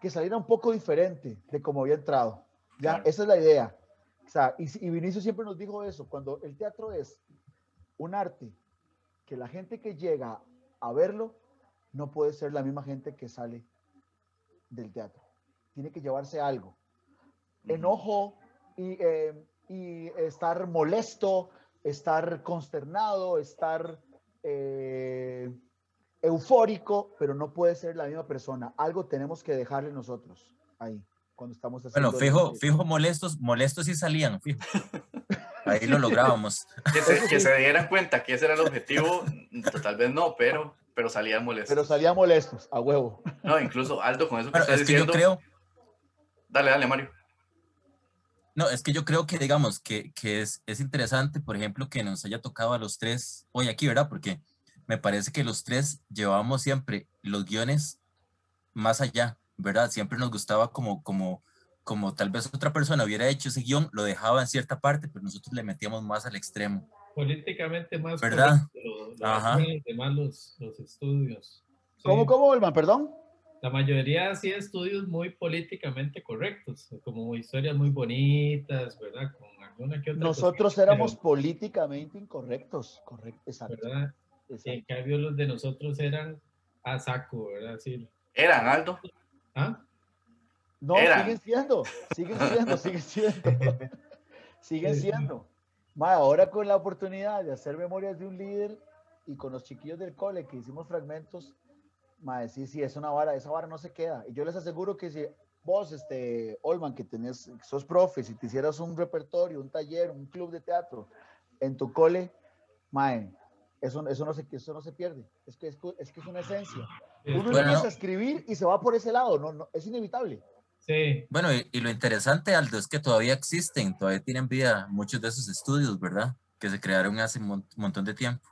que saliera un poco diferente de como había entrado. Ya, Claro. esa es la idea. O sea, y, y Vinicio siempre nos dijo eso, cuando el teatro es un arte que la gente que llega a verlo no puede ser la misma gente que sale del teatro. Tiene que llevarse algo. Enojo y, eh, y estar molesto, estar consternado, estar eh, eufórico, pero no puede ser la misma persona. Algo tenemos que dejarle nosotros ahí, cuando estamos haciendo... Bueno, fijo, fijo molestos, molestos sí salían, fijo. Ahí lo lográbamos. Que se, que se dieran cuenta que ese era el objetivo, tal vez no, pero, pero salían molestos. Pero salían molestos, a huevo. No, incluso Aldo, con eso que estás es que yo creo, Dale, dale, Mario. no, es que yo creo que, digamos, que, que es, es interesante, por ejemplo, que nos haya tocado a los tres hoy aquí, ¿verdad? Porque me parece que los tres llevábamos siempre los guiones más allá, ¿verdad? Siempre nos gustaba como, como, como tal vez otra persona hubiera hecho ese guion, lo dejaba en cierta parte, pero nosotros le metíamos más al extremo. Políticamente más ¿Verdad? correcto, Ajá. demás los, los estudios. Sí. ¿Cómo, cómo, Olman? Perdón. La mayoría hacía estudios muy políticamente correctos, como historias muy bonitas, ¿verdad? Con alguna que otra Nosotros éramos pero, políticamente incorrectos. Correcto, exacto. ¿verdad? exacto. En cambio, los de nosotros eran a saco, ¿verdad? Así, Eran Aldo. ¿ah? No, Eran. siguen siendo, siguen siendo, siguen siendo. siguen Sí, sí. siendo. Ma, ahora con la oportunidad de hacer memorias de un líder y con los chiquillos del cole que hicimos fragmentos, ma, sí, sí, es una vara, esa vara no se queda. Y yo les aseguro que si vos, este, Olman, que tenés, sos profe, si te hicieras un repertorio, un taller, un club de teatro en tu cole, mae, eso, eso, no, se, eso no se pierde. Es que es, es que es una esencia. Uno Bueno, empieza a escribir y se va por ese lado, no, no, es inevitable. Sí, Bueno, y, y lo interesante, Aldo, es que todavía existen, todavía tienen vida muchos de esos estudios, ¿verdad? Que se crearon hace un mon- montón de tiempo.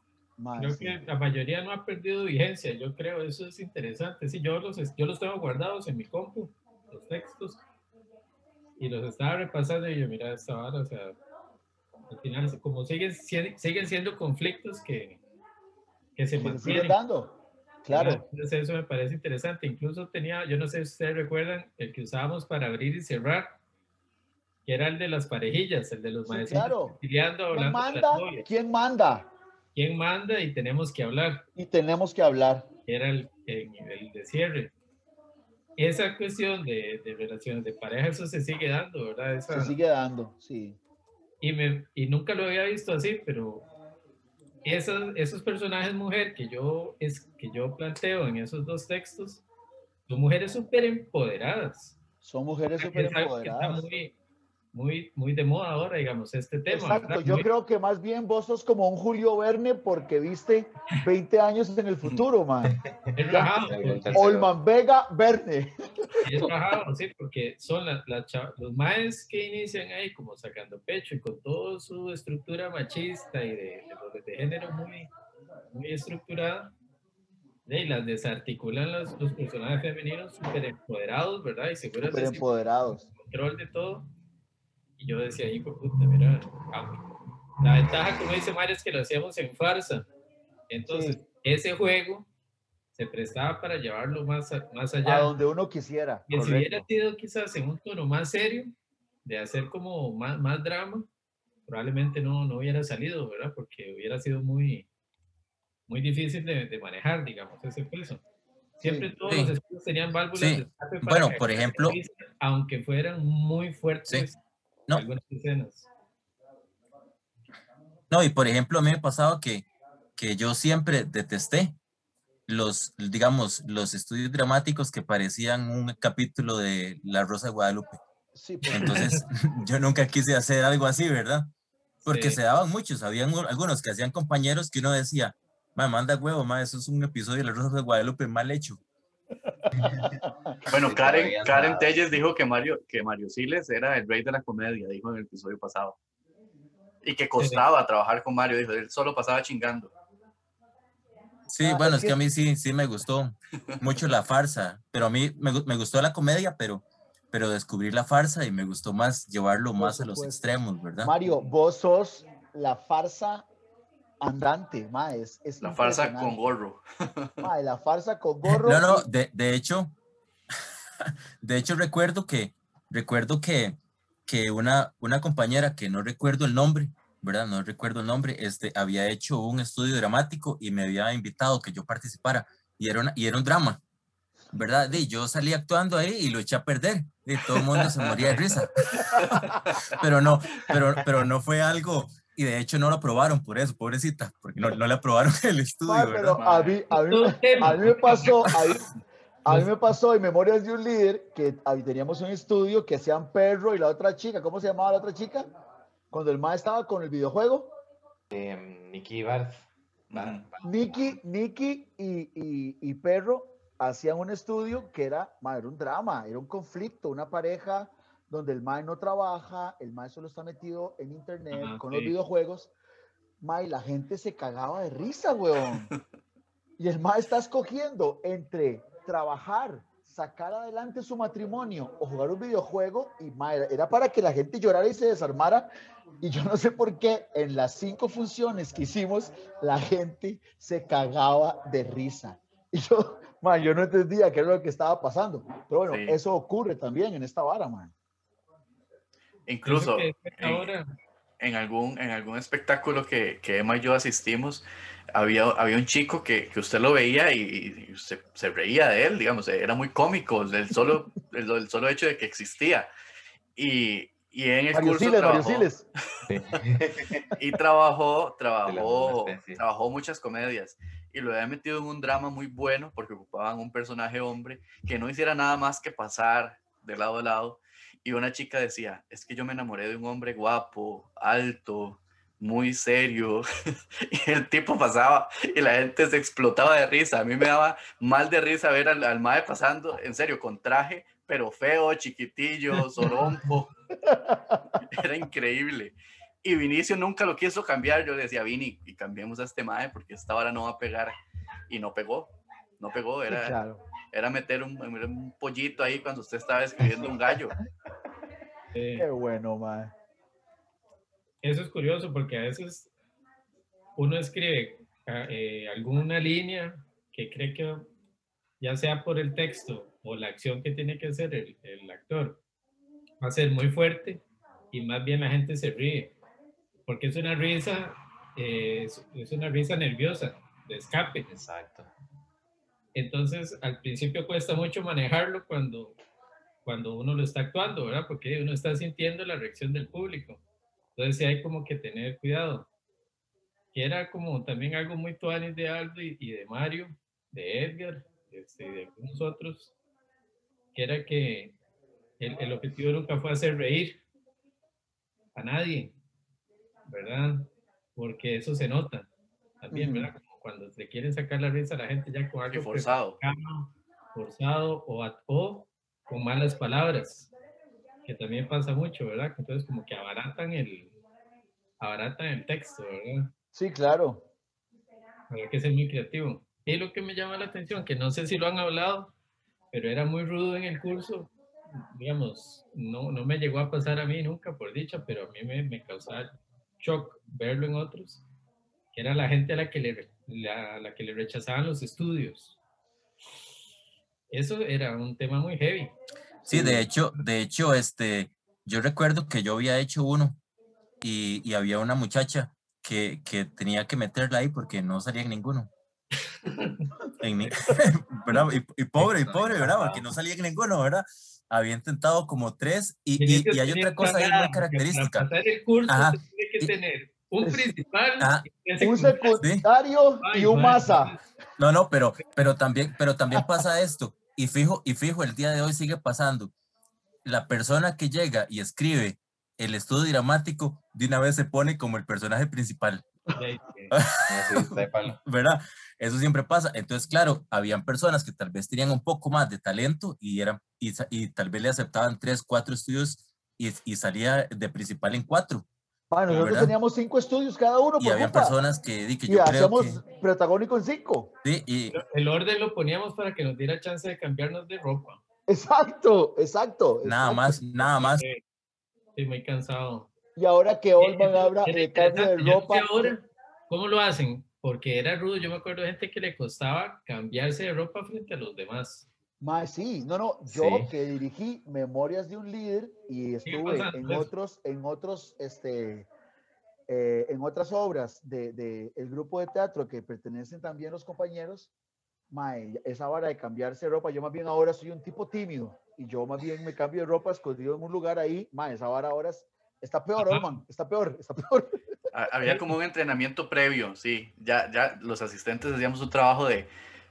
Creo sí. que la mayoría no ha perdido vigencia, yo creo, eso es interesante. Sí, yo los, yo los tengo guardados en mi compu, los textos, y los estaba repasando y yo, mira, esta vara, o sea, al final, como siguen, si- siguen siendo conflictos que, que se mantienen. dando. Claro. Entonces eso me parece interesante. Incluso tenía, yo no sé si ustedes recuerdan, el que usábamos para abrir y cerrar, que era el de las parejillas, el de los Sí, maestros claro. ¿Quién manda? ¿Quién manda? ¿Quién manda? Y tenemos que hablar. Y tenemos que hablar. Era el, el, el de cierre. Esa cuestión de, de relaciones de pareja, eso se sigue dando, ¿verdad? Esa- Se sigue dando, sí. y, me, y nunca lo había visto así, pero esos, esos personajes mujer que yo, es, que yo planteo en esos dos textos son mujeres súper empoderadas. Son mujeres súper está empoderadas. muy, muy, muy de moda ahora, digamos, este tema. Exacto, ¿verdad? yo Muy- creo que más bien vos sos como un Julio Verne porque viste 20 años en el futuro, man. es rajado. Olman Vega Verne. es rajado, sí, porque son las, las cha- los maes que inician ahí como sacando pecho y con toda su estructura machista y de, de de género muy, muy estructurada, y las desarticulan los, los personajes femeninos súper empoderados, ¿verdad? Y seguros Súper de control de todo. Y yo decía, hijo puta, mira, la ventaja, como dice Mario, es que lo hacíamos en farsa. Entonces, Sí. ese juego se prestaba para llevarlo más, a- más A allá. donde uno quisiera. Que si hubiera sido quizás en un tono más serio, de hacer como más, más drama, probablemente no, no hubiera salido, ¿verdad? Porque hubiera sido muy, muy difícil de, de manejar, digamos, ese peso. Siempre Sí. todos Sí. los estudios tenían válvulas Sí. de escape Bueno, que por ejemplo- aunque fueran muy fuertes No. algunas escenas. No, y por ejemplo, a mí me pasaba que, que yo siempre detesté los, digamos, los estudios dramáticos que parecían un capítulo de La Rosa de Guadalupe. Sí, porque Entonces, yo nunca quise hacer algo así, ¿verdad? Porque Sí. se daban muchos, habían algunos que hacían compañeros que uno decía, ma, manda huevo, ma, eso es un episodio de La Rosa de Guadalupe mal hecho. Bueno, Sí, Karen, Karen. Telles dijo que Mario, que Mario Siles era el rey de la comedia, dijo en el episodio pasado. Y que costaba trabajar con Mario, dijo, él solo pasaba chingando. Sí, Ah, bueno, es es que que- a mí sí, sí me gustó mucho la farsa, pero a mí me, me gustó la comedia, pero, pero descubrí la farsa y me gustó más llevarlo más a los extremos, ¿verdad? Mario, vos sos la farsa andante, ma, es, es La farsa con gorro. Ma, la farsa con gorro. No, no, de, de hecho, de hecho recuerdo que, recuerdo que, que una, una compañera que no recuerdo el nombre, ¿verdad? No recuerdo el nombre, este, había hecho un estudio dramático y me había invitado que yo participara y era, una- y era un drama, ¿verdad? Y yo salí actuando ahí y lo eché a perder y todo el mundo se moría de risa. pero no, pero, pero no fue algo, y de hecho no lo aprobaron por eso, pobrecita, porque no, no le aprobaron el estudio, pero a mí, a mí, a mí me pasó, a mí, a mí me pasó en Memorias de un líder que ahí teníamos un estudio que hacían perro y la otra chica, ¿cómo se llamaba la otra chica? Cuando el ma estaba con el videojuego, Em, Nicky Barth. Nicky, Nicky y, y, y Perro hacían un estudio que era, ma, era un drama, era un conflicto, una pareja donde el mae no trabaja, el mae solo está metido en internet Ajá, con los videojuegos, ma, y la gente se cagaba de risa, weón. Y el mae está escogiendo entre trabajar, sacar adelante su matrimonio o jugar un videojuego y ma, era- era para que la gente llorara y se desarmara. Y yo no sé por qué en las cinco funciones que hicimos, la gente se cagaba de risa. Y yo, man, yo no entendía qué era lo que estaba pasando. Pero bueno, Sí. eso ocurre también en esta vara, man. Incluso en, algún, en algún espectáculo que, que Emma y yo asistimos, había, había un chico que, que usted lo veía y, y se, se reía de él, digamos, era muy cómico el solo, el, el solo hecho de que existía. Y, y en el Mario curso Siles, Mario trabajó-. Sí. y trabajó, trabajó, trabajó muchas comedias y lo había metido en un drama muy bueno porque ocupaban un personaje hombre que no hiciera nada más que pasar de lado a lado y una chica decía, es que yo me enamoré de un hombre guapo, alto, muy serio y el tipo pasaba y la gente se explotaba de risa, a mí me daba mal de risa ver al, al mae pasando, en serio, con traje, pero feo, chiquitillo, sorompo, era increíble. Y Vinicio nunca lo quiso cambiar. Yo le decía, Vini, y cambiemos a este mae porque esta hora no va a pegar. Y no pegó. No pegó. Era, claro. era meter un, un pollito ahí cuando usted estaba escribiendo un gallo. Eh, Qué bueno, man. eso es curioso porque a veces uno escribe ah, eh, alguna línea que cree que ya sea por el texto o la acción que tiene que hacer el, el actor, va a ser muy fuerte y más bien la gente se ríe, porque es una risa, eh, es, es una risa nerviosa, de escape. Exacto. Entonces, al principio cuesta mucho manejarlo cuando, cuando uno lo está actuando, ¿verdad? Porque uno está sintiendo la reacción del público. Entonces, sí hay como que tener cuidado. Que era como también algo muy tuanis de Aldo y, y de Mario, de Edgar, este, y de algunos otros, que era que el, el objetivo nunca fue hacer reír a nadie, ¿verdad? Porque eso se nota también. ¿verdad? Como cuando le quieren sacar la risa a la gente ya con algo forzado. forzado o, o con malas palabras, que también pasa mucho, ¿verdad? Entonces como que abaratan el, abaratan el texto, ¿verdad? Sí, claro. Hay que ser muy creativo. Y lo que me llama la atención, que no sé si lo han hablado, pero era muy rudo en el curso, digamos, no, no me llegó a pasar a mí nunca, por dicha, pero a mí me, me causaba shock verlo en otros, que era la gente a la que le, la, a la que le rechazaban los estudios. Eso era un tema muy heavy. Sí, de hecho, de hecho, este, yo recuerdo que yo había hecho uno y, y había una muchacha que, que tenía que meterla ahí porque no salía en ninguno. En. Y, y pobre, y pobre, ¿verdad? Porque no salía en ninguno, ¿verdad? Había intentado como tres y, y- hay otra cosa muy porque característica. Para pasar el curso Ajá. tiene que tener un principal y un Un secundario. y un masa. No, no, pero, pero también, pero también pasa esto. Y fijo, y fijo, el día de hoy sigue pasando. La persona que llega y escribe el estudio dramático de una vez se pone como el personaje principal. ¿verdad? Eso siempre pasa. Entonces, claro, habían personas que tal vez tenían un poco más de talento y, eran, y tal vez le aceptaban tres, cuatro estudios y, y salía de principal en cuatro. Man, nosotros ¿verdad? teníamos cinco estudios cada uno Y por habían copa. personas que, di que Y yo creo hacíamos que... protagónico en cinco. Sí, y, El orden lo poníamos para que nos diera chance de cambiarnos de ropa. Exacto, exacto. nada exacto. más, nada más. Eh, Estoy muy cansado. Y ahora que Olman Eso habla de cambio de ropa. ahora, ¿Cómo lo hacen? Porque era rudo. Yo me acuerdo de gente que le costaba cambiarse de ropa frente a los demás. Mae, sí, no, no, yo Sí. que dirigí Memorias de un líder y estuve en eso. otros, en otros, este, eh, en otras obras de, de el grupo de teatro que pertenecen también los compañeros, mae, esa vara de cambiarse de ropa, yo más bien ahora soy un tipo tímido y yo más bien me cambio de ropa escondido en un lugar ahí, mae, esa vara ahora es- está peor, Ajá. Olman, está peor, está peor. Ha- Había como un entrenamiento previo, sí. Ya, ya los asistentes hacíamos un trabajo de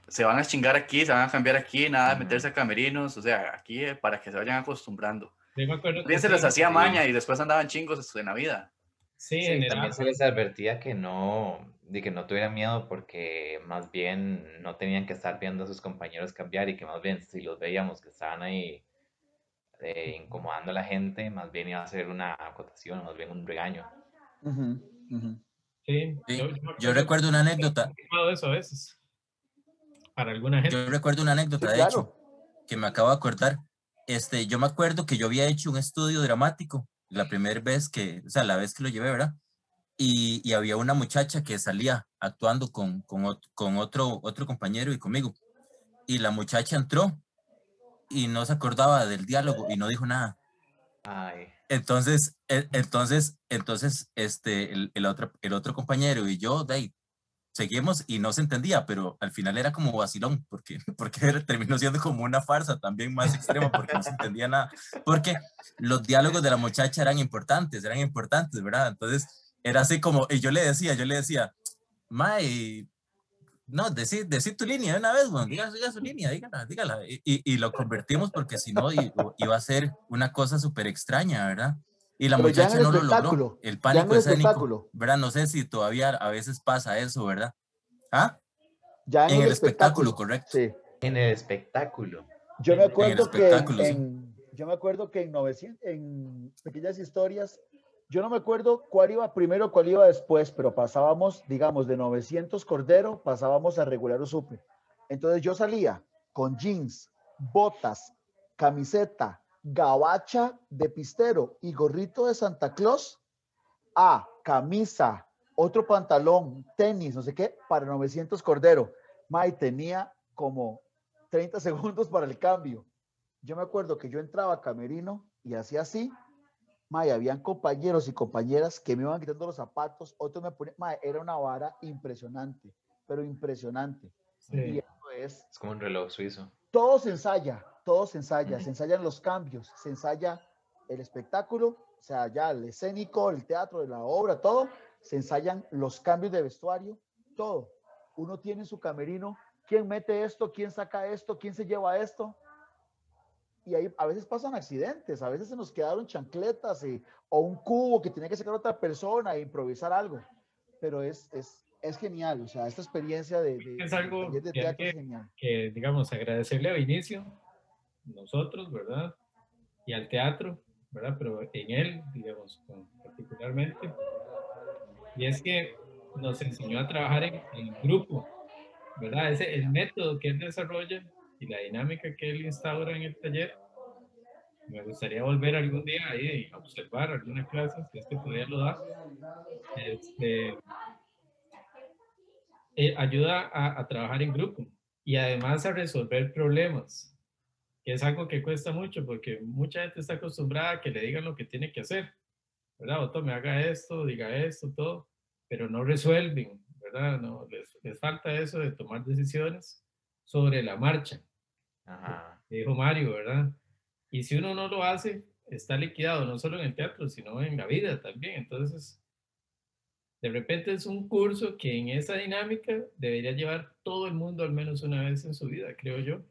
se van a chingar aquí, se van a cambiar aquí, nada de meterse a camerinos, o sea, aquí eh, para que se vayan acostumbrando. Yo Bien se les hacía maña y después andaban chingos en la vida. Sí, Sí, general. también se les advertía que no, de que no tuvieran miedo porque más bien no tenían que estar viendo a sus compañeros cambiar y que más bien si los veíamos que estaban ahí eh, incomodando a la gente, más bien iba a ser una acotación, más bien un regaño. Ujú, ujú. Sí, Sí, yo, Yo acuerdo recuerdo una anécdota, eso a veces. Para alguna gente. yo recuerdo una Sí, anécdota, de hecho, que me acabo de acordar. Este, yo me acuerdo que yo había hecho un estudio dramático la primera vez que, o sea, la vez que lo llevé, ¿verdad? Y, y había una muchacha que salía actuando con, con, con otro, otro compañero y conmigo. Y la muchacha entró y no se acordaba del diálogo y no dijo nada. Ay, Entonces, e- entonces, entonces, este, el, el otro, el otro compañero y yo, de ahí, seguimos y no se entendía, pero al final era como vacilón, porque, porque terminó siendo como una farsa también más extrema, porque no se entendía nada, porque los diálogos de la muchacha eran importantes, eran importantes, ¿verdad? Entonces, era así como, y yo le decía, yo le decía, Mae, no, decí, decí tu línea de una vez, bueno, diga, diga su línea, dígala, dígala. Y, y- y lo convertimos porque si no iba a ser una cosa súper extraña, ¿verdad? Y la Pero muchacha no lo logró. El pánico el escénico, espectáculo, ¿verdad? No sé si todavía a veces pasa eso, ¿verdad? ¿Ah? ya en, En el, el espectáculo, espectáculo, correcto. Sí. en el espectáculo. Yo me En el acuerdo que en, en- yo me acuerdo que en 900, en pequeñas historias, yo no me acuerdo cuál iba primero, cuál iba después, pero pasábamos, digamos, de 900 Cordero, pasábamos a regular o supe. Entonces yo salía con jeans, botas, camiseta, gabacha de pistero y gorrito de Santa Claus a camisa, otro pantalón, tenis, no sé qué, para 900 Cordero. May tenía como 30 segundos para el cambio. Yo me acuerdo que yo entraba a Camerino y hacía así. May, habían compañeros y compañeras que me iban quitando los zapatos, otros me ponían, may, era una vara impresionante, pero impresionante. Y Sí. es, Es como un reloj suizo. todo se ensaya, todo se ensaya, se ensayan los cambios, se ensaya el espectáculo, o sea, ya el escénico, el teatro, la obra, todo, se ensayan los cambios de vestuario, todo. Uno tiene su camerino, quién mete esto, quién saca esto, quién se lleva esto. Y ahí a veces pasan accidentes, a veces se nos quedaron chancletas y- o un cubo que tenía que sacar otra persona e improvisar algo. Pero es, es, es genial, o sea, esta experiencia de, de, Es algo de que hay teatro es que- genial. que, digamos, agradecerle a Vinicio, nosotros, ¿verdad? Y al teatro, ¿verdad? Pero en él, digamos, particularmente. Y es que nos enseñó a trabajar en, en grupo, ¿verdad? Ese, el método que él desarrolla y la dinámica que él instaura en el taller. Me gustaría volver algún día ahí y observar algunas clases, si es que todavía lo da. Este, eh, ayuda a, a trabajar en grupo y además a resolver problemas, que es algo que cuesta mucho porque mucha gente está acostumbrada a que le digan lo que tiene que hacer, ¿verdad? Otro me haga esto, diga esto, todo, pero no resuelven, ¿verdad? No, les, les falta eso de tomar decisiones sobre la marcha, Ajá. dijo Mario, ¿verdad? Y si uno no lo hace, está liquidado, no solo en el teatro, sino en la vida también. Entonces, de repente es un curso que en esa dinámica debería llevar todo el mundo al menos una vez en su vida, creo yo,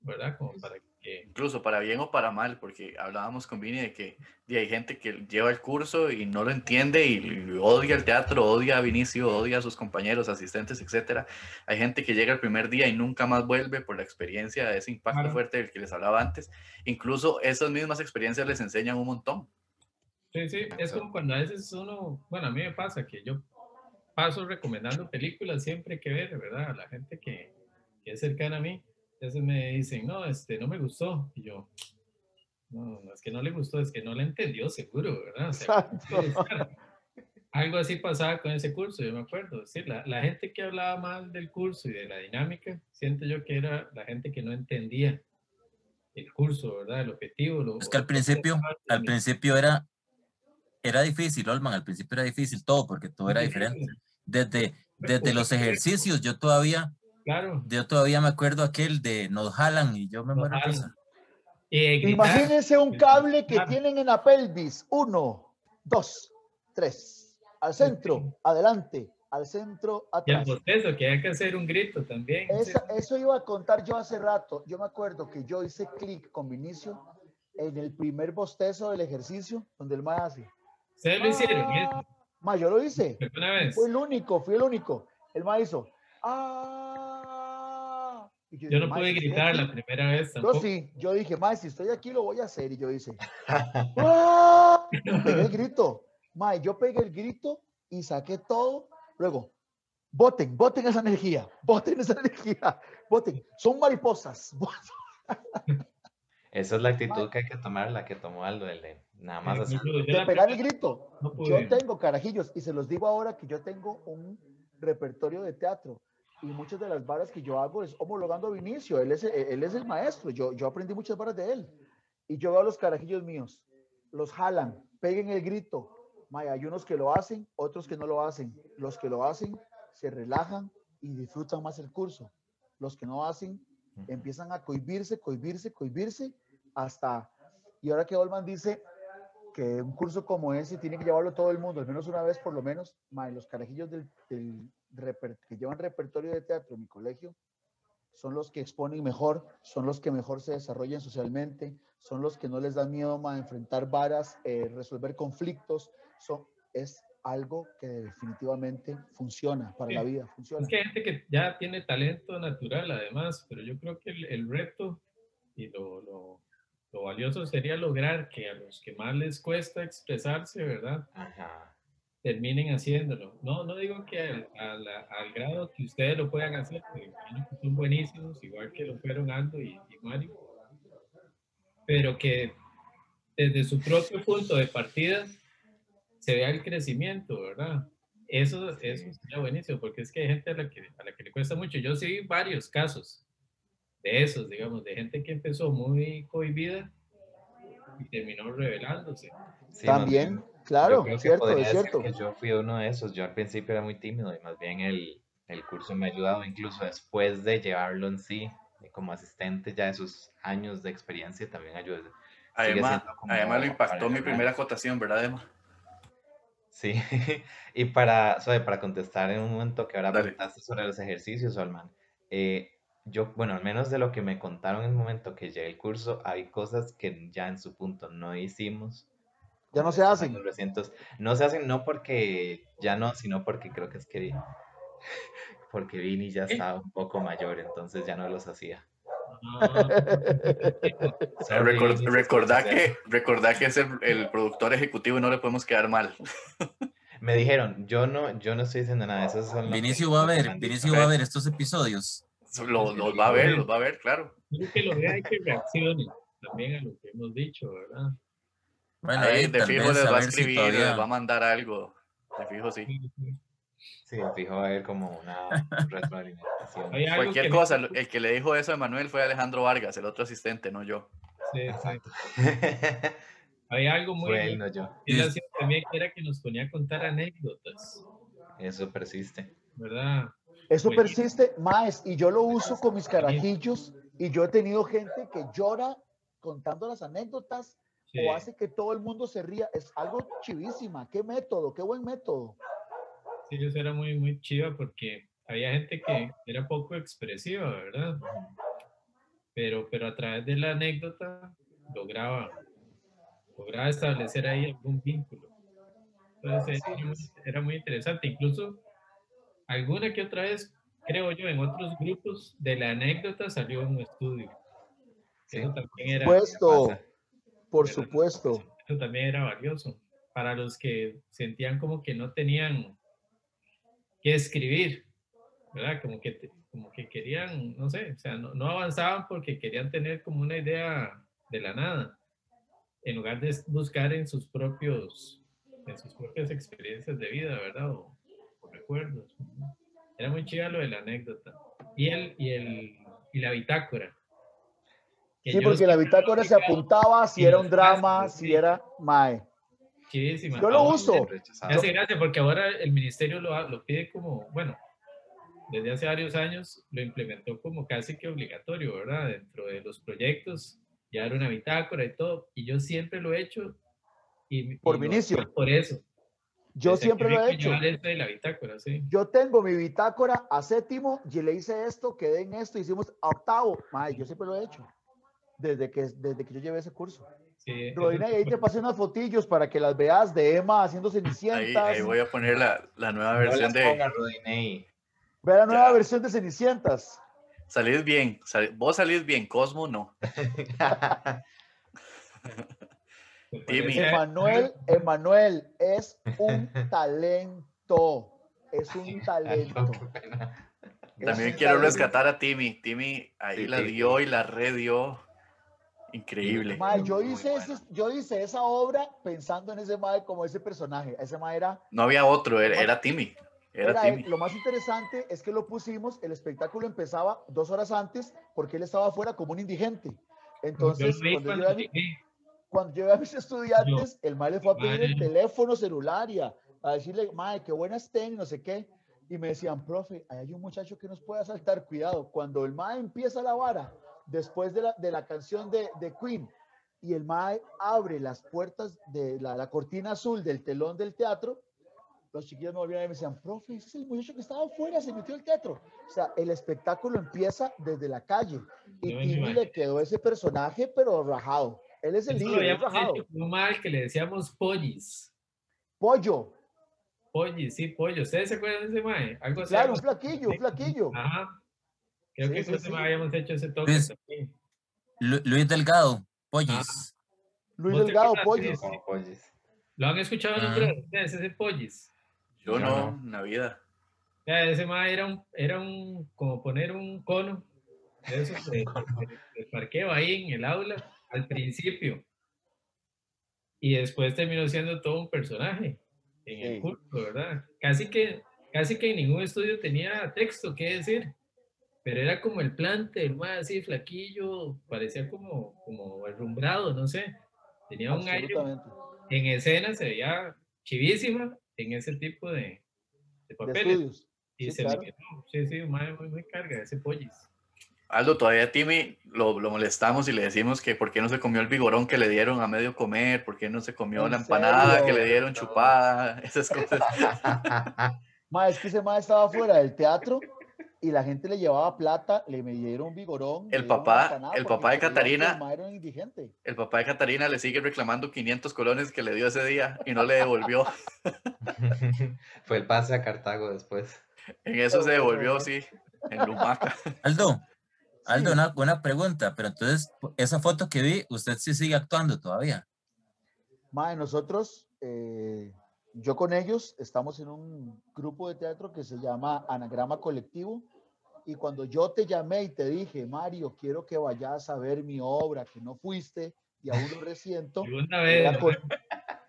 ¿verdad? Como para que... Incluso para bien o para mal, porque hablábamos con Vini de que y hay gente que lleva el curso y no lo entiende y, y odia el teatro, odia a Vinicio, odia a sus compañeros, asistentes, etcétera. Hay gente que llega el primer día y nunca más vuelve por la experiencia de ese impacto Claro. fuerte del que les hablaba antes. Incluso esas mismas experiencias les enseñan un montón. Sí, sí, es como cuando a veces uno, bueno, a mí me pasa que yo paso recomendando películas siempre que ver, ¿verdad? A la gente que, que es cercana a mí. Entonces me dicen, no, este, no me gustó. Y yo, no, no es que no le gustó, es que no la entendió seguro, ¿verdad? O sea, algo así pasaba con ese curso, yo me acuerdo. Sí, la, la gente que hablaba mal del curso y de la dinámica, siento yo que era la gente que no entendía el curso, ¿verdad? El objetivo. Lo, Es que al principio, al principio era, era difícil, Olman, al principio era difícil todo, porque todo era diferente. Desde, desde los ejercicios, yo todavía, Claro. yo todavía me acuerdo aquel de nos jalan y yo me Nos muero gritar, Imagínense un cable que Claro. tienen en la pelvis. Uno, dos, tres. Al centro, adelante. Al centro, y el atrás. bostezo, que hay que hacer un grito también. sí. Esa- eso iba a contar yo hace rato. Yo me acuerdo que yo hice clic con Vinicio en el primer bostezo del ejercicio, donde el mae hace. Ustedes lo hicieron, ¿eh? "Ah". Ma, yo lo hice. ¿Alguna vez? Fue el único, fui el único. El mae hizo. "Ah". Y Yo dije, no "Mae, pude gritar aquí". la primera vez Yo tampoco. sí, yo dije, mae, si estoy aquí lo voy a hacer. Y yo hice. "Ah". Pegué el grito. Mae, yo pegué el grito y saqué todo. Luego, voten, voten esa energía, voten esa energía, voten. Son mariposas. Esa es la actitud que hay que tomar, la que tomó Aldo, el de nada más Yo- hacer. yo de pegar el grito. no. Yo tengo carajillos y se los digo ahora que yo tengo un repertorio de teatro y muchas de las varas que yo hago es homologando a Vinicio. Él es, él es el maestro. Yo, yo aprendí muchas varas de él. Y yo veo a los carajillos míos. Los jalan, peguen el grito. May, hay unos que lo hacen, otros que no lo hacen. Los que lo hacen se relajan y disfrutan más el curso. Los que no hacen empiezan a cohibirse, cohibirse, cohibirse hasta... Y ahora que Olman dice que un curso como ese tiene que llevarlo todo el mundo, al menos una vez por lo menos, los carajillos del, que llevan repertorio de teatro en mi colegio son los que exponen mejor, son los que mejor se desarrollan socialmente, son los que no les da miedo a enfrentar varas, eh, resolver conflictos, son, es algo que definitivamente funciona para la Sí. vida, funciona. Es que hay gente que ya tiene talento natural además, pero yo creo que el, el reto y lo, lo- lo valioso sería lograr que a los que más les cuesta expresarse, ¿verdad? Ajá. Terminen haciéndolo. No, no digo que al, a la- al grado que ustedes lo puedan hacer, porque son buenísimos, igual que lo fueron Aldo y, y Mario, pero que desde su propio punto de partida se vea el crecimiento, ¿verdad? Eso, eso sería buenísimo, porque es que hay gente a la que, a la que le cuesta mucho. Yo sí vi varios casos de esos, digamos, de gente que empezó muy cohibida y terminó revelándose. Sí, También, claro, creo que cierto, es cierto. que yo fui uno de esos. Yo al principio era muy tímido y más bien el, el curso me ha ayudado, incluso después de llevarlo en sí, como asistente ya de sus años de experiencia, también ayuda. Además, además lo impactó mi primera acotación, ¿verdad, Emma? Sí, y para, para contestar en un momento que ahora Dale. preguntaste sobre los ejercicios, Olman, eh, yo, bueno, al menos de lo que me contaron en el momento que llegué el curso, hay cosas que ya en su punto no hicimos. Ya no se hacen. los recintos. No se hacen no porque ya no, sino porque creo que es que porque Vini ya estaba un poco mayor, entonces ya no los hacía. Si recordá, que, recordá que es el, el productor ejecutivo y no le podemos quedar mal. Me dijeron, yo no, yo no estoy diciendo nada, eso son Vinicio va a ver. Vinicio va a ver estos episodios. Los, los va a ver, los va a ver, claro. Creo que lo vea y que reaccione también a lo que hemos dicho, ¿verdad? Bueno, Ahí ahí de fijo les va a ver si escribir, todavía... les va a mandar algo. De fijo, sí. Sí, fijo va a haber como una retroalimentación. Cualquier que- cosa, el que le dijo eso a Manuel fue Alejandro Vargas, el otro asistente, no yo. Sí. Exacto. Hay algo muy Fue él, no yo. él hacía también que era que nos ponía a contar anécdotas, Eso persiste. ¿verdad? Eso Buenísimo. persiste, más, y yo lo uso con mis carajillos, y yo he tenido gente que llora contando las anécdotas Sí. o hace que todo el mundo se ría. Es algo chivísima. Qué método, qué buen método. Sí, eso era muy, muy chiva porque había gente que era poco expresiva, ¿verdad? Pero, pero a través de la anécdota lograba, lograba establecer ahí algún vínculo. Entonces era muy, era muy interesante. Incluso alguna que otra vez, creo yo, en otros grupos de la anécdota salió un estudio. Sí. Eso también era, Supuesto, pasa. Por supuesto. Eso también era valioso para los que sentían como que no tenían que escribir, ¿verdad? Como que, te- como que querían, no sé, o sea, no, no avanzaban porque querían tener como una idea de la nada, en lugar de buscar en sus propios en sus propias experiencias de vida, ¿verdad? O, o recuerdos. Era muy chida lo de la anécdota. Y, el, y, el, y la bitácora. Que Sí, porque la bitácora se apuntaba si era un drama, si sí. era mae. Yo lo uso. Me hace gracia porque ahora el ministerio lo, lo pide como, bueno, desde hace varios años lo implementó como casi que obligatorio, ¿verdad? Dentro de los proyectos, ya era una bitácora y todo, y yo siempre lo he hecho. Y, Por y Vinicio. hago Por eso. Yo Desde siempre lo he hecho. de la bitácora, sí. Yo tengo mi bitácora a séptimo y le hice esto, quedé en esto, hicimos a octavo. Mae, yo siempre lo he hecho. Desde que, desde que yo llevé ese curso. sí Rodina, y ahí te pasé unas fotillos para que las veas de Emma haciendo cenicientas. ahí voy a poner la, la nueva No versión las de ponga. Ve la nueva Ya. versión de cenicientas. Salís bien. sal- vos salís bien, Cosmo no. Timmy. Emanuel, Emanuel es un talento. Es un talento. También quiero talento. rescatar a Timmy. Timmy ahí Sí, la dio sí. y la redió. Increíble. Yo hice, ese- yo hice esa obra pensando en ese mae como ese personaje. Ese mae era, No había otro, era, era Timmy. Era era él. Timmy. Lo más interesante es que lo pusimos, el espectáculo empezaba dos horas antes porque él estaba afuera como un indigente. yo Entonces, vi cuando cuando yo, mi- cuando yo a mis estudiantes, el mae le fue a pedir el Mae. teléfono celular y a, a decirle, mae, qué buenas ten, y no sé qué. Y me decían, profe, ahí hay un muchacho que nos puede asaltar, cuidado. Cuando el mae empieza la vara, después de la, de la canción de, de Queen, y el mae abre las puertas de la, la cortina azul del telón del teatro, los chiquillos me volvían y me decían, profe, ese es el muchacho que estaba afuera, se metió al teatro. O sea, el espectáculo empieza desde la calle. Y me Timmy le quedó ese personaje, pero rajado. Él es el Eso líder, es rajado. un mal que le decíamos pollis. Pollo, Pollis, sí, pollo. ¿Ustedes se acuerdan de ese mae? Algo así. claro, un flaquillo, un flaquillo. Ajá. Creo Sí, que sí, ese sí. habíamos hecho ese toque Luis. también. Lu- Luis Delgado, Pollis. Luis ¿Vos te Delgado, pollo. Luis? Como pollis. ¿Lo han escuchado Ajá. nombrar ustedes, ese pollis? Yo Yo no, no. en la vida. O sea, ese mae era un, era un, como poner un cono de esos de, de- de parqueo ahí en el aula al principio. Y después terminó siendo todo un personaje en Sí. el curso, ¿verdad? Casi que, casi que en ningún estudio tenía texto que decir, pero era como el plante, el mae así flaquillo, parecía como, como herrumbrado, no sé. Tenía un aire en escena, se veía chivísima en ese tipo de, de De papeles. estudios. Y Sí, se claro. me quedó. Sí, sí, mae, muy, muy carga ese pollis. Aldo, todavía a Timmy lo, lo molestamos y le decimos que por qué no se comió el vigorón que le dieron a medio comer, por qué no se comió ¿En la empanada que serio? le dieron chupada, esas cosas. Ma, es que ese ma estaba fuera del teatro y la gente le llevaba plata, le me dieron un vigorón. El papá- el papá de que Catarina- El papá de Catarina le sigue reclamando 500 colones que le dio ese día y no le devolvió. Fue el pase a Cartago después. En eso se devolvió, sí, en Lumaca. Aldo, Aldo, Sí. una buena pregunta, pero entonces, esa foto que vi, usted sí sigue actuando todavía. Ma, nosotros, eh, yo con ellos, estamos en un grupo de teatro que se llama Anagrama Colectivo. Y cuando yo te llamé y te dije, Mario, quiero que vayas a ver mi obra, que no fuiste y aún lo resiento, Segunda vez.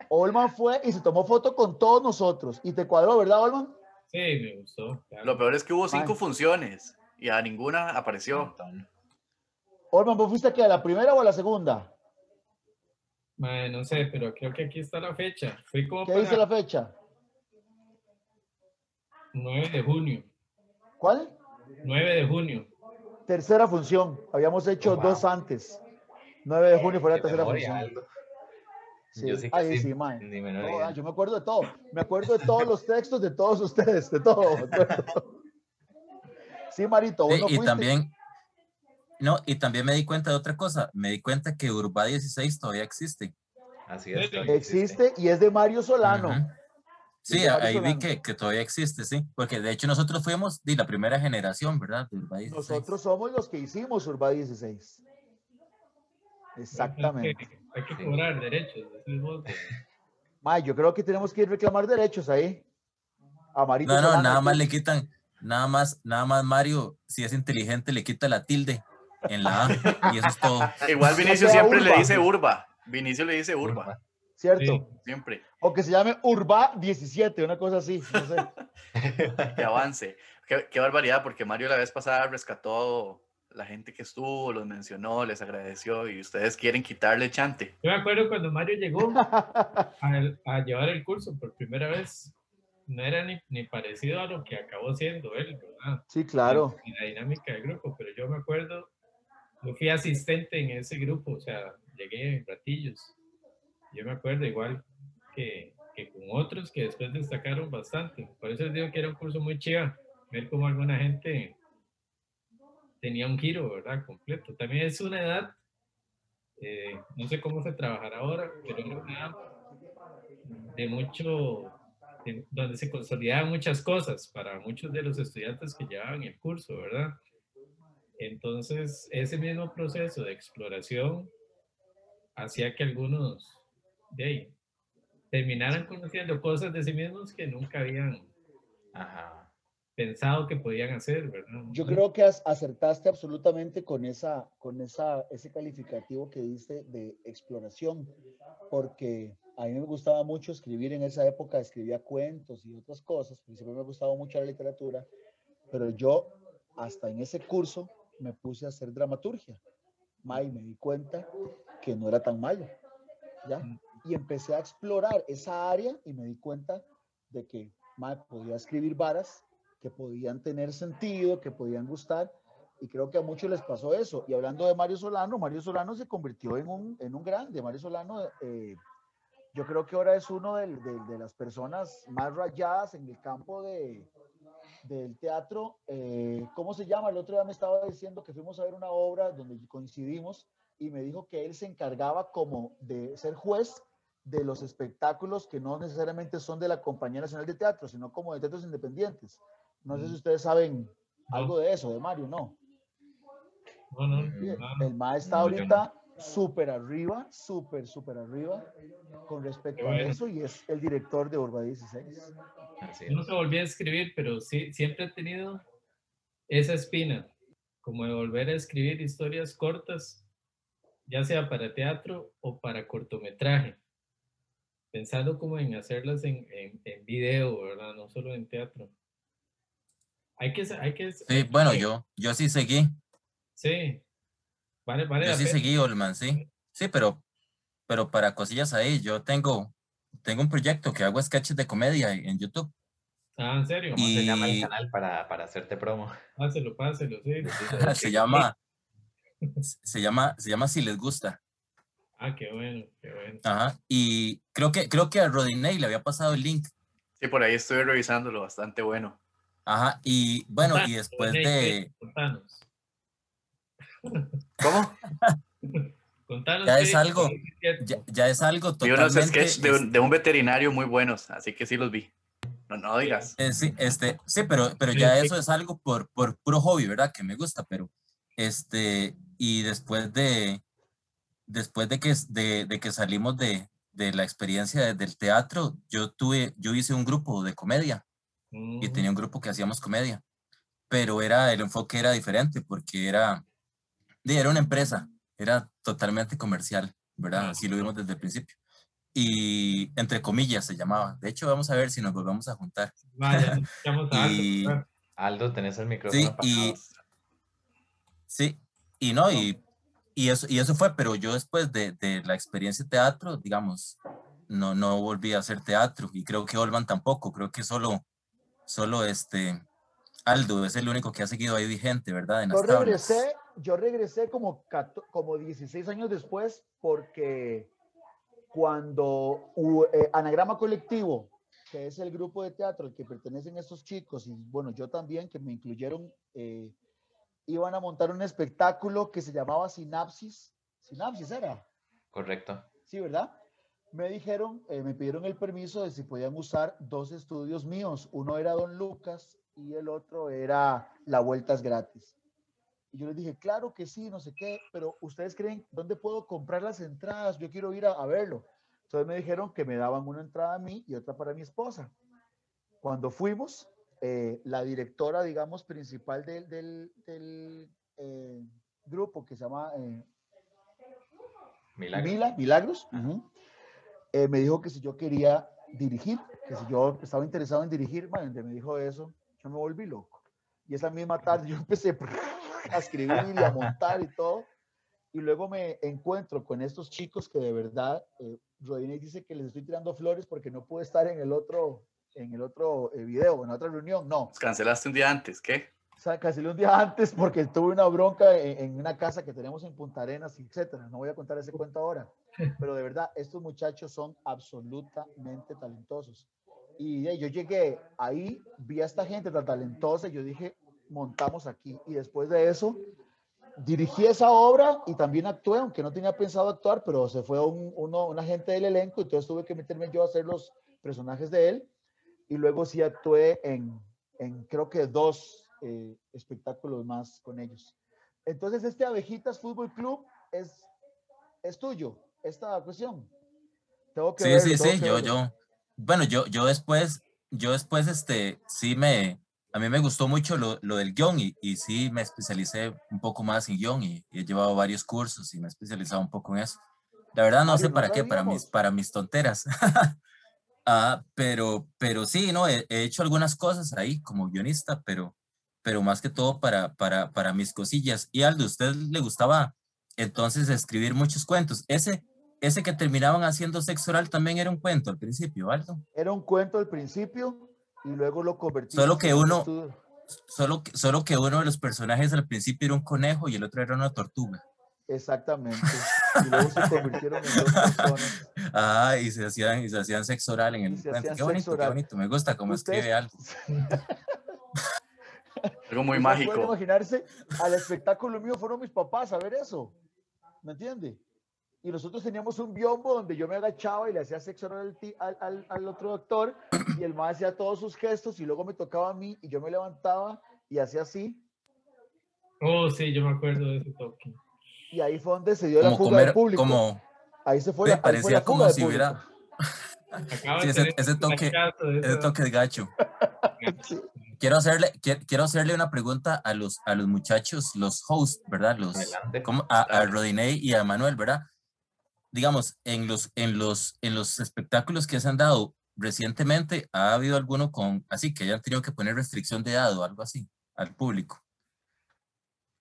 Olman fue y se tomó foto con todos nosotros. Y te cuadró, ¿verdad, Olman? Sí, me gustó. claro. Lo peor es que hubo cinco funciones y a ninguna Un apareció. Olman, ¿vos fuiste aquí a la primera o a la segunda? Mae, no sé, pero creo que aquí está la fecha. Fui como ¿Qué dice para la fecha? 9 de junio. ¿Cuál? 9 de junio. Tercera función. Habíamos hecho wow. dos antes. 9 de junio fue la tercera función. Sí. Yo sí que Ay, sí, sí, No, ah, yo me acuerdo de todo. Me acuerdo de todos los textos de todos ustedes, de todo. Sí, Marito, vos Sí, y fuiste. también, no, y también me di cuenta de otra cosa, me di cuenta que Urba 16 todavía existe. Así es. Sí, Existe y es de Mario Solano. Sí, ahí vi Solano. que, que todavía existe, sí, porque de hecho nosotros fuimos de la primera generación, ¿verdad? De Urba 16. Nosotros somos los que hicimos Urba 16. Exactamente. Hay que, hay que cobrar derechos. decís vos, de- Mae, yo creo que tenemos que ir a reclamar derechos ahí. A Marito No, no, Solano, nada más le quitan, nada más, nada más Mario, si es inteligente, le quita la tilde en la A y eso es todo. Igual Vinicio sea siempre le dice Urba. Vinicio le dice Urba. ¿cierto? Sí. Siempre. O que se llame Urba 17, una cosa así, no sé. Que avance. Qué, qué barbaridad, porque Mario la vez pasada rescató la gente que estuvo, los mencionó, les agradeció y ustedes quieren quitarle chante. Yo me acuerdo cuando Mario llegó a, a llevar el curso por primera vez, no era ni, ni parecido a lo que acabó siendo él, ¿verdad? Sí, claro. Y la dinámica del grupo, pero yo me acuerdo, yo fui asistente en ese grupo, o sea, llegué en ratillos. Yo me acuerdo igual que, que con otros que después destacaron bastante. Por eso les digo que era un curso muy chiva, ver cómo alguna gente tenía un giro, ¿verdad? Completo. También es una edad, eh, no sé cómo se trabajará ahora, pero era una edad de mucho, de- donde se consolidaban muchas cosas para muchos de los estudiantes que llevaban el curso, ¿verdad? Entonces, ese mismo proceso de exploración hacía que algunos de ahí, terminaran conociendo cosas de sí mismos que nunca habían Ajá. pensado que podían hacer, ¿verdad? Yo creo que as- acertaste absolutamente con, esa, con esa, ese calificativo que diste de exploración, porque a mí me gustaba mucho escribir en esa época, escribía cuentos y otras cosas, porque siempre me ha gustado mucho la literatura, pero yo hasta en ese curso me puse a hacer dramaturgia. Ma, y me di cuenta que no era tan malo, ¿ya? Y empecé a explorar esa área y me di cuenta de que podía escribir varas que podían tener sentido, que podían gustar, y creo que a muchos les pasó eso. Y hablando de Mario Solano, Mario Solano se convirtió en un, en un grande. Mario Solano, eh, yo creo que ahora es uno de, las personas más rayadas en el campo de, del teatro. eh, ¿Cómo se llama? El otro día me estaba diciendo que fuimos a ver una obra donde coincidimos y me dijo que él se encargaba como de ser juez de los espectáculos que no necesariamente son de la Compañía Nacional de Teatro, sino como de teatros independientes. No sé si ustedes saben algo de eso, de Mario, ¿no? No, no, El MAE está ahorita súper arriba, súper, súper arriba con respecto a eso y es el director de Urba 16. Así Yo es. nunca volví a escribir, pero sí, siempre he tenido esa espina, como de volver a escribir historias cortas, ya sea para teatro o para cortometraje, pensando como en hacerlas en, en, en video, ¿verdad? No solo en teatro. Hay que, hay que... Sí, bueno, yo, yo sí seguí, Sí, vale, vale yo sí pena. seguí, Olman, sí. Sí, pero, pero para cosillas ahí, yo tengo, tengo un proyecto que hago sketches de comedia en YouTube. Ah, en serio, ¿Cómo se llama el canal para, para hacerte promo? páselo, páselo, sí. se llama, se llama, se llama Si les gusta. Ah, qué bueno, qué bueno. Ajá. Y creo que, creo que a Rodinei le había pasado el link. Sí, por ahí estoy revisándolo, bastante bueno. Ajá. Y bueno, y después de, Contanos. ¿Cómo? Contanos. Ya es algo, ya, ya es algo Vi unos totalmente. sketches de, un- de un veterinario muy buenos, así que sí los vi. No, no digas. Eh, sí, este, sí, pero, pero ya sí. eso es algo por, por puro hobby, ¿verdad? Que me gusta, pero este, y después de, después de que, de, de que salimos de, de la experiencia de- del teatro, yo tuve, yo hice un grupo de comedia y Mm, tenía un grupo que hacíamos comedia, pero era, el enfoque era diferente porque era, era una empresa, era totalmente comercial, ¿verdad? Así lo vimos desde el principio. Y entre comillas se llamaba. De hecho, vamos a ver si nos volvemos a juntar. Vaya, a Aldo, Y-. Aldo, tenés el micrófono Sí, y sí, y no, y, y eso, y eso fue, pero yo después de, de la experiencia de teatro, digamos, no, no volví a hacer teatro y creo que Olman tampoco, creo que solo, solo este, Aldo es el único que ha seguido ahí vigente, ¿verdad? En Yo las tablas. regresé, yo regresé como, como 16 años después porque cuando eh, Anagrama Colectivo, que es el grupo de teatro al que pertenecen estos chicos, y bueno, yo también, que me incluyeron, eh, iban a montar un espectáculo que se llamaba Sinapsis. Sinapsis era. Correcto. Sí, ¿verdad? Me dijeron, eh, me pidieron el permiso de si podían usar dos estudios míos. Uno era Don Lucas y el otro era La Vuelta es Gratis. Y yo les dije, claro que sí, no sé qué, pero ustedes creen, ¿dónde puedo comprar las entradas? Yo quiero ir a, a verlo. Entonces me dijeron que me daban una entrada a mí y otra para mi esposa. Cuando fuimos, eh, la directora, digamos, principal del, del, del, eh, grupo que se llama eh, Milagro. Mila, Milagros. eh, me dijo que si yo quería dirigir, que si yo estaba interesado en dirigir, bueno, me dijo eso, yo me volví loco. Y esa misma tarde yo empecé a escribir y a montar y todo. Y luego me encuentro con estos chicos que de verdad, eh, Rodinei dice que les estoy tirando flores porque no pude estar en el otro, en el otro eh, video, en otra reunión. No. Cancelaste un día antes, ¿qué? O sea, cancelé un día antes porque tuve una bronca en, en, una casa que tenemos en Punta Arenas, etcétera. No voy a contar ese cuento ahora. Pero de verdad, estos muchachos son absolutamente talentosos. Y yo llegué ahí, vi a esta gente tan talentosa y yo dije, montamos aquí. Y después de eso, dirigí esa obra y también actué, aunque no tenía pensado actuar, pero se fue un, uno, un agente del elenco, entonces tuve que meterme yo a hacer los personajes de él. Y luego sí actué en, en creo que dos eh, espectáculos más con ellos. Entonces, este Abejitas Fútbol Club es, es tuyo, esta cuestión. Tengo que sí, sí, sí, yo, yo, bueno, yo, yo después, yo después, este, sí me, a mí me gustó mucho lo, lo del guion y, y, sí me especialicé un poco más en guion y, y, he llevado varios cursos y me he especializado un poco en eso. La verdad no sé para qué, para mis, para mis tonteras. ah, pero, pero sí, no, he, he, hecho algunas cosas ahí como guionista, pero, pero más que todo para, para, para mis cosillas. Y Aldo, ¿a usted le gustaba entonces escribir muchos cuentos? Ese, ese que terminaban haciendo sexo oral también era un cuento al principio, Aldo. Era un cuento al principio y luego lo convertí. Solo que uno, solo, solo que uno de los personajes al principio era un conejo y el otro era una tortuga. Exactamente. Y luego se convirtieron en dos personas. Ah, y se hacían, y se hacían sexo oral en el cuento. Qué bonito, oral. qué bonito. Me gusta cómo escribe algo. Algo muy mágico. Imaginarse, al espectáculo mío fueron mis papás a ver eso. ¿Me entiende? Y nosotros teníamos un biombo donde yo me agachaba y le hacía sexo al, al, al otro doctor y el más hacía todos sus gestos y luego me tocaba a mí y yo me levantaba y hacía así. Oh, sí, yo me acuerdo de ese toque. Y ahí fue donde se dio como la fuga comer, del público. Como, ahí se fue, la, parecía fue la como fuga si hubiera... Sí, ese, ese, toque, ese toque de gacho. Quiero hacerle, quiero hacerle una pregunta a los, a los muchachos, los hosts, ¿verdad? Los, como a, a Rodinei y a Manuel, ¿verdad? Digamos, en los, en los, en los espectáculos que se han dado recientemente, ¿ha habido alguno con, así, que hayan tenido que poner restricción de edad o algo así al público?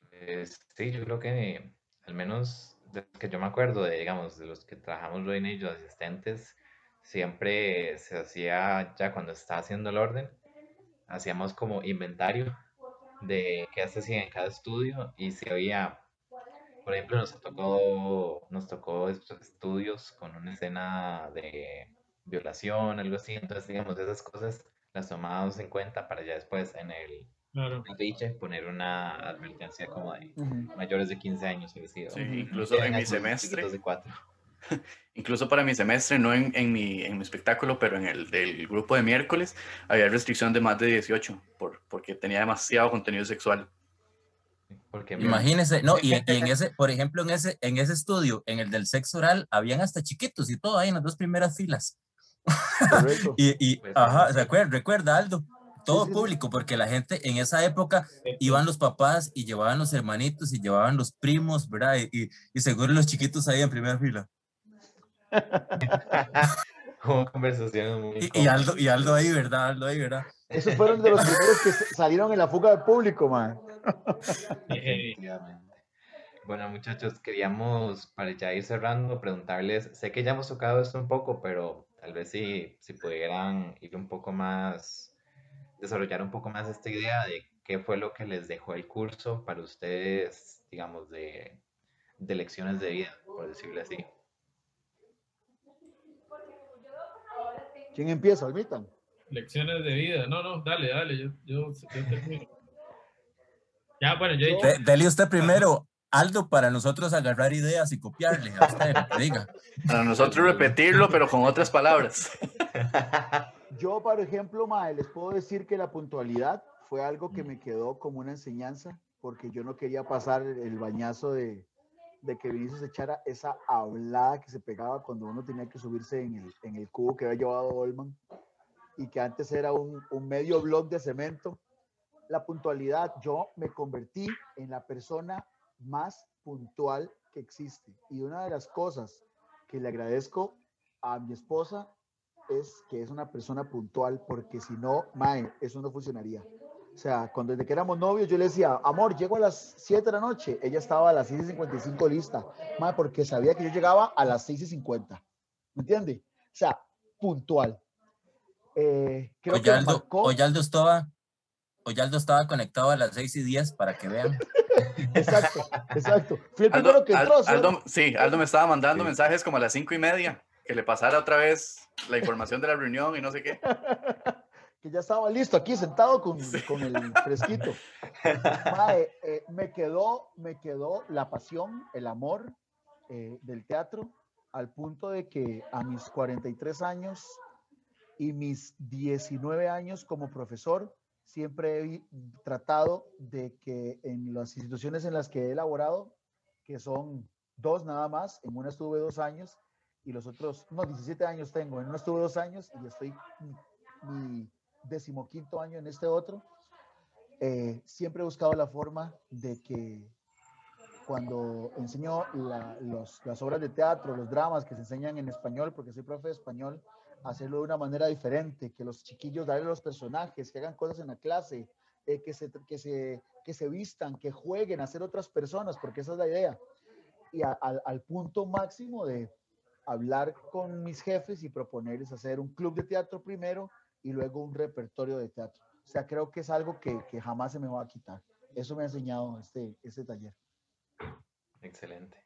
Pues, sí, yo creo que al menos de que yo me acuerdo de, digamos, de los que trabajamos Roy y yo, asistentes, siempre se hacía, ya cuando estaba haciendo el orden, hacíamos como inventario de qué se hacía en cada estudio y si había por ejemplo, nos tocó, nos tocó estos estudios con una escena de violación, algo así. Entonces, digamos, esas cosas las tomamos en cuenta para ya después en el claro. poner una advertencia como de uh -huh. mayores de 15 años. Sí, incluso en mi semestre. De cuatro. Incluso para mi semestre, no en, en, mi, en mi espectáculo, pero en el del grupo de miércoles, había restricción de más de 18 por, porque tenía demasiado contenido sexual. Porque Imagínese, no, y, y, en ese, por ejemplo, en ese, en ese estudio, en el del sexo oral, habían hasta chiquitos y todo ahí en las dos primeras filas. y, y pues, ajá, recuerda, recuerda, Aldo, todo sí, sí, público, porque la gente en esa época iban los papás y llevaban los hermanitos y llevaban los primos, ¿verdad? Y, y seguro los chiquitos ahí en primera fila. Como conversaciones muy y, y, Aldo, y Aldo ahí, ¿verdad? Aldo ahí, ¿verdad? Esos fueron de los primeros que salieron en la fuga del público, man. Bueno, muchachos, queríamos, para ya ir cerrando, preguntarles, sé que ya hemos tocado esto un poco, pero tal vez si, si pudieran ir un poco más, desarrollar un poco más esta idea de qué fue lo que les dejó el curso para ustedes, digamos, de, de lecciones de vida, por decirlo así. ¿Quién empieza, Almita? Lecciones de vida. No, no, dale, dale, yo, yo, yo termino. Ya, bueno, yo he dicho. De, dele usted primero, Aldo, para nosotros agarrar ideas y copiarle a usted, diga. Para nosotros repetirlo, pero con otras palabras. Yo, por ejemplo, Mae, les puedo decir que la puntualidad fue algo que me quedó como una enseñanza, porque yo no quería pasar el bañazo de, de que Vinicius echara esa hablada que se pegaba cuando uno tenía que subirse en el, en el cubo que había llevado Olman y que antes era un, un medio blog de cemento la puntualidad, yo me convertí en la persona más puntual que existe. Y una de las cosas que le agradezco a mi esposa es que es una persona puntual, porque si no, mae, eso no funcionaría. O sea, cuando desde que éramos novios, yo le decía, amor, llego a las 7 de la noche. Ella estaba a las 6.55 lista, mae, porque sabía que yo llegaba a las 6.50. ¿Me entiende? O sea, puntual. Eh, creo que Oyaldo, marcó- Oyaldo estaba, Oyaldo estaba conectado a las 6 y 10 para que vean. Exacto, exacto. Fui el Aldo, primero que entró. ¿sí o no? Aldo- sí, Aldo me estaba mandando Sí. mensajes como a las cinco y media, que le pasara otra vez la información de la reunión y no sé qué. que ya estaba listo aquí sentado con, con el fresquito. Mae, eh, me, quedó, me quedó la pasión, el amor eh, del teatro, al punto de que a mis 43 años y mis 19 años como profesor, siempre he tratado de que en las instituciones en las que he elaborado, que son dos nada más, en una estuve dos años y los otros, no, 17 años tengo, en una estuve dos años y estoy mi decimoquinto año en este otro, eh, siempre he buscado la forma de que cuando enseño las obras de teatro, los dramas que se enseñan en español, porque soy profe de español, hacerlo de una manera diferente, que los chiquillos, darle los personajes, que hagan cosas en la clase, eh, que, se, que, se, que se vistan, que jueguen a ser otras personas, porque esa es la idea. Y a- al- al punto máximo de hablar con mis jefes y proponerles hacer un club de teatro primero y luego un repertorio de teatro. O sea, creo que es algo que, que jamás se me va a quitar. Eso me ha enseñado este, este taller. Excelente.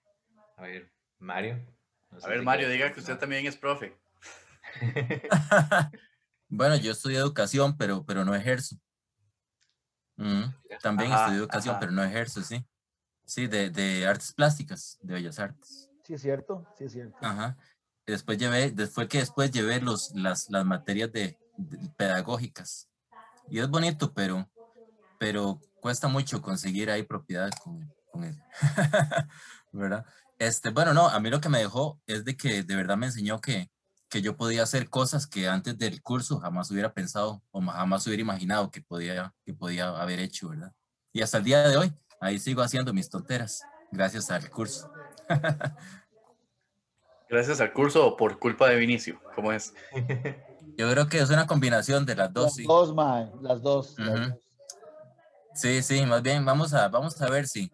A ver, Mario. no A ver, si Mario, quieres diga que usted también es profe. bueno, yo estudié educación, pero, pero no ejerzo. Mm, También Ajá, estudié educación, ajá. pero no ejerzo, sí. Sí, de, de artes plásticas, de bellas artes. Sí, es cierto, sí, es cierto. Ajá. Después llevé, después que después llevé los, las, las materias de, de pedagógicas. Y es bonito, pero, pero cuesta mucho conseguir ahí propiedad con, con él. ¿Verdad? Este, bueno, no, a mí lo que me dejó es de que de verdad me enseñó que, que yo podía hacer cosas que antes del curso jamás hubiera pensado o jamás hubiera imaginado que podía, que podía haber hecho, ¿verdad? Y hasta el día de hoy, ahí sigo haciendo mis tonteras, gracias al curso. Gracias al curso o por culpa de Vinicio. ¿Cómo es? Yo creo que es una combinación de las dos, Las sí. dos, mae, las dos. las Ujú. dos. Sí, sí, más bien vamos a, vamos a ver si,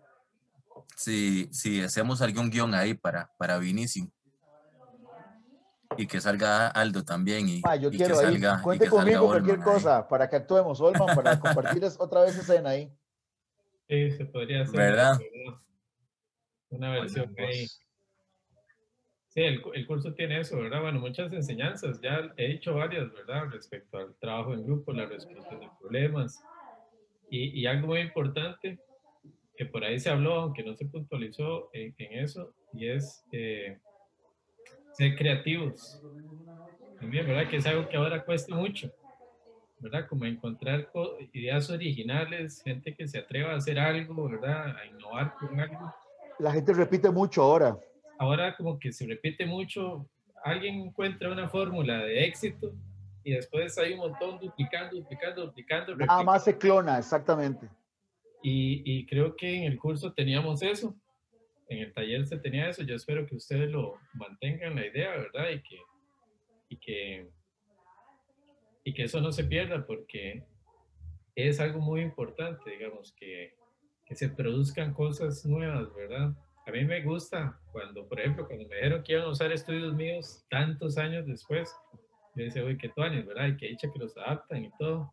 si, si hacemos algún guion ahí para, para Vinicio. Y que salga Aldo también y, Mae, yo y que quiero ahí. salga, Cuente que salga conmigo cualquier Olman ahí. cosa para que actuemos, Olman, para compartir es- otra vez escena ahí. Sí, se podría hacer. ¿Verdad? Una versión Olman ahí. Sí, el, el curso tiene eso, ¿verdad? Bueno, muchas enseñanzas, ya he dicho varias, ¿verdad? Respecto al trabajo en grupo, la resolución de problemas. Y, y algo muy importante, que por ahí se habló, aunque no se puntualizó en, en eso, y es eh, ser creativos. También, ¿verdad? Que es algo que ahora cuesta mucho, ¿verdad? Como encontrar co- ideas originales, gente que se atreva a hacer algo, ¿verdad? A innovar con algo La gente repite mucho ahora. ahora como que se repite mucho, alguien encuentra una fórmula de éxito y después hay un montón duplicando, duplicando, duplicando. Nada más se clona, exactamente. Y, y creo que en el curso teníamos eso, en el taller se tenía eso, yo espero que ustedes lo mantengan la idea, ¿verdad? Y que, y que, y que eso no se pierda porque es algo muy importante, digamos, que, que se produzcan cosas nuevas, ¿verdad? A mí me gusta cuando, por ejemplo, cuando me dijeron que iban a usar estudios míos tantos años después, yo decía, uy, qué tuanes, ¿verdad? Y que dicha que los adaptan y todo.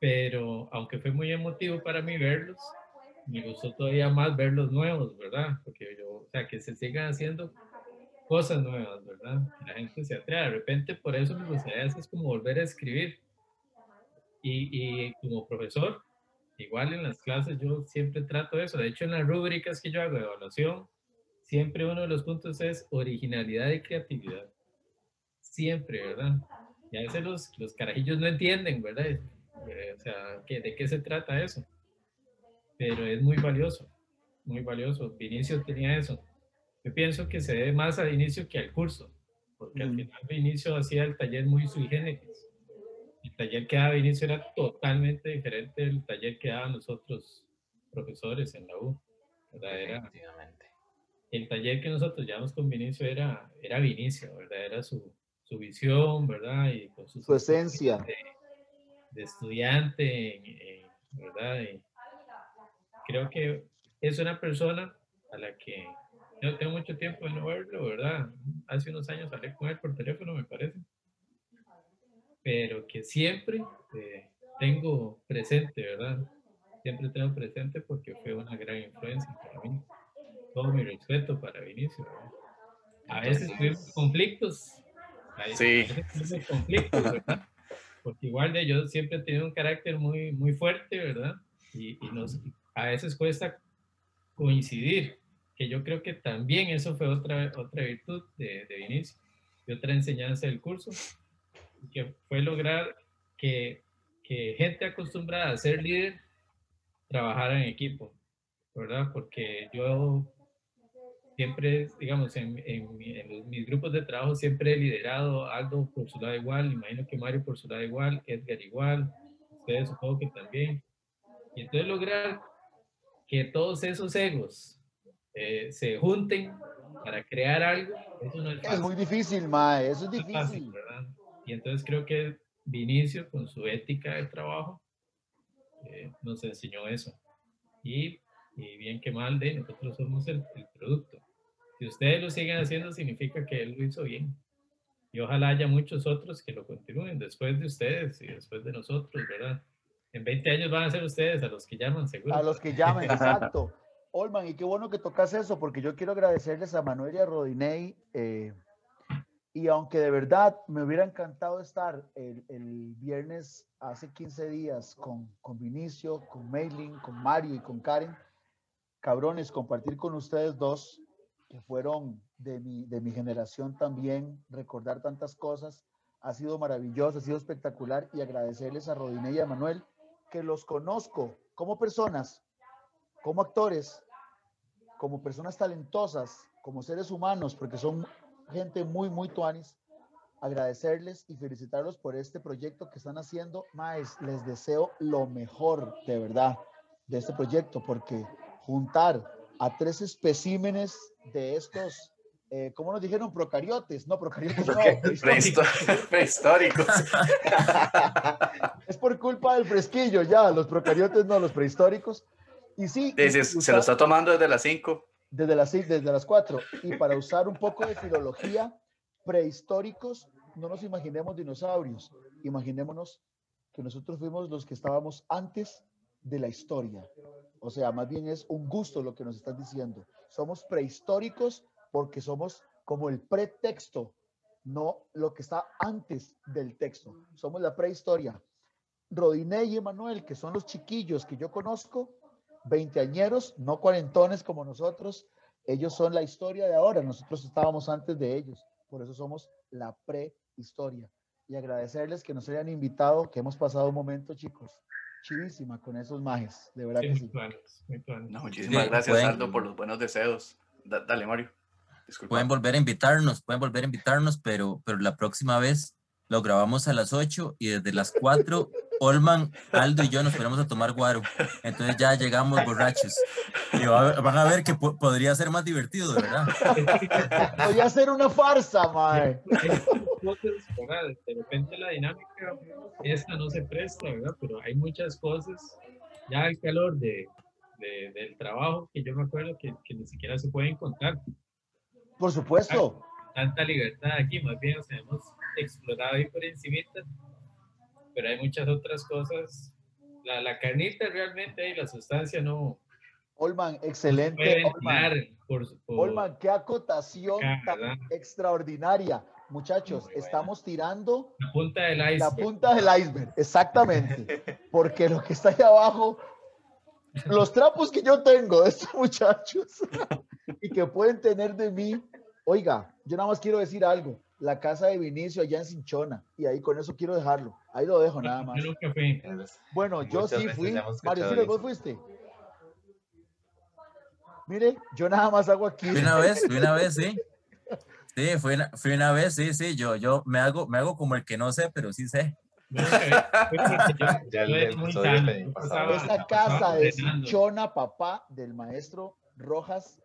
Pero aunque fue muy emotivo para mí verlos, me gustó todavía más ver los nuevos, ¿verdad? Porque yo, o sea, que se sigan haciendo cosas nuevas, ¿verdad? La gente se atreva. De repente, por eso me gustaría hacer es como volver a escribir. Y, y como profesor, igual en las clases yo siempre trato eso. De hecho, en las rúbricas que yo hago de evaluación, siempre uno de los puntos es originalidad y creatividad. Siempre, ¿verdad? Y a veces los, los carajillos no entienden, ¿verdad? Eh, o sea, ¿qué- ¿de qué se trata eso? Pero es muy valioso, muy valioso. Vinicio tenía eso. Yo pienso que se debe más a Vinicio que al curso, porque al Mm. final Vinicio hacía el taller muy sui generis. El taller que daba Vinicio era totalmente diferente del taller que daban los otros profesores en la U. ¿verdad? Era, el taller que nosotros llevamos con Vinicio era, era Vinicio, ¿verdad? Era su, su visión, ¿verdad? Y con su, Su esencia. De, de estudiante, ¿verdad? Y creo que es una persona a la que yo tengo mucho tiempo de no verlo, ¿verdad? Hace unos años hablé con él por teléfono, me parece. Pero que siempre eh, tengo presente, ¿verdad? Siempre tengo presente porque fue una gran influencia para mí. Todo mi respeto para Vinicio, ¿verdad? A veces tuvimos conflictos. Sí. tuvimos conflictos, ¿verdad? Porque igual de yo siempre he tenido un carácter muy, muy fuerte, ¿verdad? Y, y nos, a veces cuesta coincidir, que yo creo que también eso fue otra, otra virtud de, de Vinicio y otra enseñanza del curso, que fue lograr que, que gente acostumbrada a ser líder trabajara en equipo, ¿verdad? Porque yo siempre, digamos, en, en en mis grupos de trabajo siempre he liderado, Aldo por su lado igual, imagino que Mario por su lado igual, Edgar igual, ustedes supongo que también. Y entonces lograr que todos esos egos eh, se junten para crear algo, eso no es Es fácil. muy difícil, mae, eso es no es fácil, difícil. Y entonces creo que Vinicio, con su ética de trabajo, eh, nos enseñó eso. Y, y bien que mal, de nosotros somos el, el producto. Si ustedes lo siguen haciendo, significa que él lo hizo bien. Y ojalá haya muchos otros que lo continúen después de ustedes y después de nosotros, ¿verdad? En 20 años van a ser ustedes a los que llaman, seguro. A los que llamen, exacto. Olman, y qué bueno que tocas eso, porque yo quiero agradecerles a Manuel y a Rodinei. eh, y aunque de verdad me hubiera encantado estar el, el viernes hace 15 días con, con Vinicio, con Maylin, con Mario y con Karen, cabrones, compartir con ustedes dos, que fueron de mi, de mi generación también, recordar tantas cosas, ha sido maravilloso, ha sido espectacular y agradecerles a Rodinei y a Manuel que los conozco como personas, como actores, como personas talentosas, como seres humanos, porque son gente muy, muy tuanis, agradecerles y felicitarlos por este proyecto que están haciendo. Más, les deseo lo mejor, de verdad, de este proyecto, porque juntar a tres especímenes de estos, eh, ¿cómo nos dijeron? Procariotes, no, procariotes, no, prehistóricos. Prehistóricos. es por culpa del fresquillo, ya, los procariotes no, los prehistóricos. Y sí, y se usar- lo está tomando desde las 5. desde las seis, desde las cuatro. Y para usar un poco de filología, prehistóricos, no nos imaginemos dinosaurios, imaginémonos que nosotros fuimos los que estábamos antes de la historia. O sea, más bien es un gusto lo que nos están diciendo. Somos prehistóricos porque somos como el pretexto, no lo que está antes del texto. Somos la prehistoria. Rodinei y Emanuel, que son los chiquillos que yo conozco, veinteañeros, no cuarentones como nosotros, ellos son la historia de ahora, nosotros estábamos antes de ellos, por eso somos la prehistoria. Y agradecerles que nos hayan invitado, que hemos pasado un momento, chicos, chivísima con esos majes, de verdad Sí, que sí. muy tuanis. No, muchísimas Sí, gracias, pueden- Aldo, por los buenos deseos. Da- dale, Mario. Disculpa. Pueden volver a invitarnos, pueden volver a invitarnos, pero, pero la próxima vez lo grabamos a las 8 y desde las 4, Olman, Aldo y yo nos ponemos a tomar guaro. Entonces ya llegamos borrachos. Y van a ver que po- podría ser más divertido, de ¿verdad? Voy a hacer una farsa, mae. Hay muchas cosas, ¿verdad? De repente la dinámica, esta no se presta, ¿verdad? Pero hay muchas cosas, ya el calor de, de- del trabajo, que yo me acuerdo que, que ni siquiera se pueden contar. Por supuesto. Tanta libertad aquí, más bien, o sea, hemos explorado ahí por encimita, pero hay muchas otras cosas. La, la carnita realmente y la sustancia no Olman, excelente. Olman. por, por- Olman, qué acotación Acá, tan extraordinaria. Muchachos, estamos tirando la punta del la iceberg. punta del iceberg, exactamente. Porque lo que está ahí abajo, los trapos que yo tengo de estos muchachos y que pueden tener de mí. Oiga, yo nada más quiero decir algo. La casa de Vinicio allá en Cinchona. Y ahí con eso quiero dejarlo. Ahí lo dejo nada más. Yo nunca fui. Bueno, yo sí fui. Mario, ¿sí vos fuiste? Mire, yo nada más hago aquí. Fui una vez, fui una vez, sí. Sí, fui una, fui una vez, sí, sí. Yo, yo me hago, me hago como el que no sé, pero sí sé. Pasaba casa de. Cinchona, papá del maestro Rojas,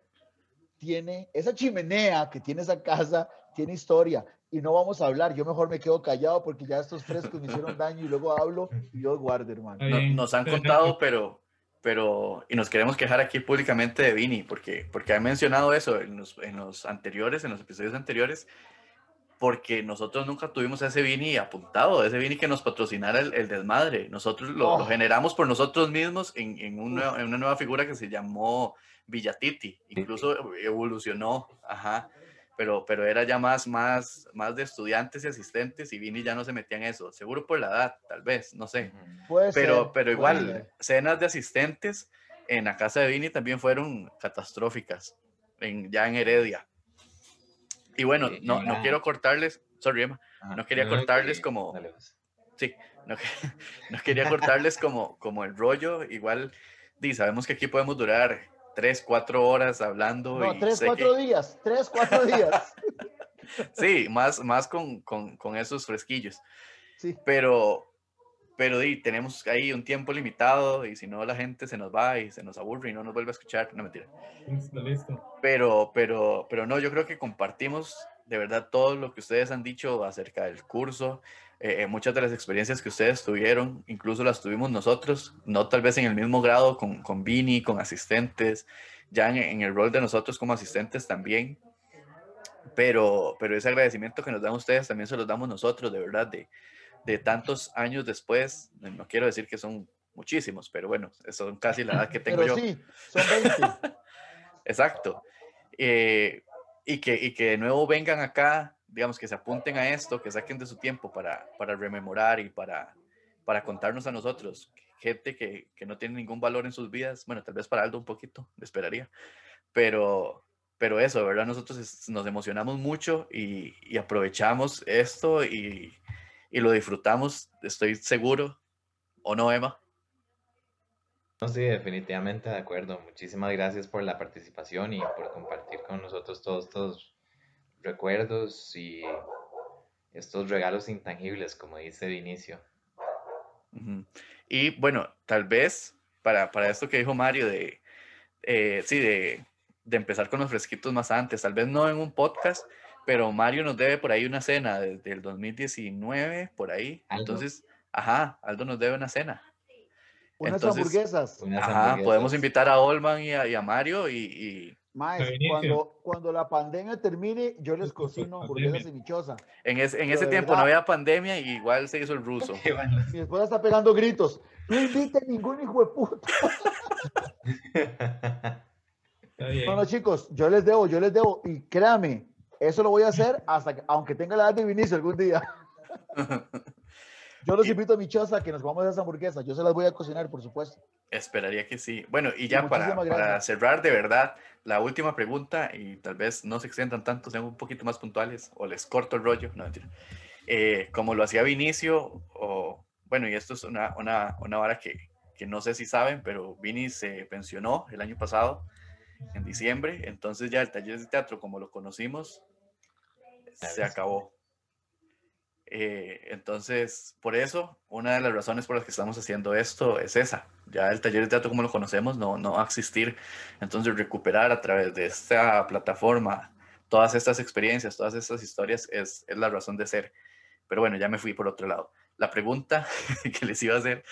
tiene, esa chimenea que tiene esa casa, tiene historia. Y no vamos a hablar, yo mejor me quedo callado porque ya estos frescos me hicieron daño y luego hablo y Dios guarde, hermano. No- nos han contado, pero, pero, y nos queremos quejar aquí públicamente de Vini, porque, porque han mencionado eso en los, en los anteriores, en los episodios anteriores, porque nosotros nunca tuvimos a ese Vini apuntado, ese Vini que nos patrocinara el, el desmadre. Nosotros lo, lo Oh. generamos por nosotros mismos en, en, un nuevo- en una nueva figura que se llamó Villatiti. Incluso evolucionó, ajá. Pero, pero era ya más, más, más de estudiantes y asistentes y Vini ya no se metía en eso. Seguro por la edad, tal vez, no sé. Puede Pero, ser, pero puede igual, ser. cenas de asistentes en la casa de Vini también fueron catastróficas, en, ya en Heredia. Y bueno, Sí, no, no quiero cortarles, sorry Emma, Ajá. no quería No, cortarles que- como, dale, pues. no, que- no quería cortarles como, como el rollo, igual, di, sabemos que aquí podemos durar tres, cuatro horas hablando. No, y tres, cuatro que- días, tres, cuatro días. Sí, más, más con, con, con esos fresquillos. Sí. pero pero di, tenemos ahí un tiempo limitado y si no la gente se nos va y se nos aburre y no nos vuelve a escuchar, no mentira. Listo, listo. Pero, pero, pero no, yo creo que compartimos de verdad todo lo que ustedes han dicho acerca del curso, eh, eh, muchas de las experiencias que ustedes tuvieron, incluso las tuvimos nosotros, no tal vez en el mismo grado con, con Vini, con asistentes, ya en, en el rol de nosotros como asistentes también. Pero, pero ese agradecimiento que nos dan ustedes también se los damos nosotros, de verdad, de, de tantos años después. No quiero decir que son muchísimos, pero bueno, son casi la edad que tengo Pero yo. sí, son 20. Exacto. Eh, y, que, y que de nuevo vengan acá, digamos, que se apunten a esto, que saquen de su tiempo para, para rememorar y para, para contarnos a nosotros, gente que, que no tiene ningún valor en sus vidas, bueno, tal vez para Aldo un poquito, le esperaría, pero, pero eso, ¿verdad? Nosotros nos emocionamos mucho y, y aprovechamos esto y, y lo disfrutamos, estoy seguro, ¿o no, Emma? No, sí, definitivamente de acuerdo. Muchísimas gracias por la participación y por compartir con nosotros todos estos recuerdos y estos regalos intangibles, como dice Vinicio. Ujú. Y bueno, tal vez para, para esto que dijo Mario de, eh, sí, de, de empezar con los fresquitos más antes, tal vez no en un podcast, pero Mario nos debe por ahí una cena desde el 2019, por ahí. ¿Aldo? Entonces, ajá, Aldo nos debe una cena. Unas Entonces, hamburguesas. Unas Ajá, podemos hamburguesas. invitar a Olman y a, y a Mario y, y Maes, cuando, cuando la pandemia termine, yo les cocino hamburguesas y mi choza. en, es- en ese tiempo no verdad- había pandemia y igual se hizo el ruso. Bueno. Mi esposa está pegando gritos. No inviten ningún hijo de puta. Está bien. No, no, chicos, yo les debo, yo les debo. Y créame, eso lo voy a hacer hasta que, aunque tenga la edad de Vinicio algún día. Yo los invito a mi choza que nos vamos a esas hamburguesas. Yo se las voy a cocinar, por supuesto. Esperaría que sí. Bueno, y ya para, para cerrar de verdad, la última pregunta, y tal vez no se extiendan tanto, sean un poquito más puntuales, o les corto el rollo, no mentira. Eh, como lo hacía Vinicio, o bueno, y esto es una, una, una vara que, que no sé si saben, pero Vini se pensionó el año pasado, en diciembre, entonces ya el taller de teatro, como lo conocimos, se acabó. Eh, entonces, por eso, una de las razones por las que estamos haciendo esto es esa. Ya el taller de teatro como lo conocemos no, no va a existir. Entonces, recuperar a través de esta plataforma todas estas experiencias, todas estas historias es, es la razón de ser. Pero bueno, ya me fui por otro lado. La pregunta que les iba a hacer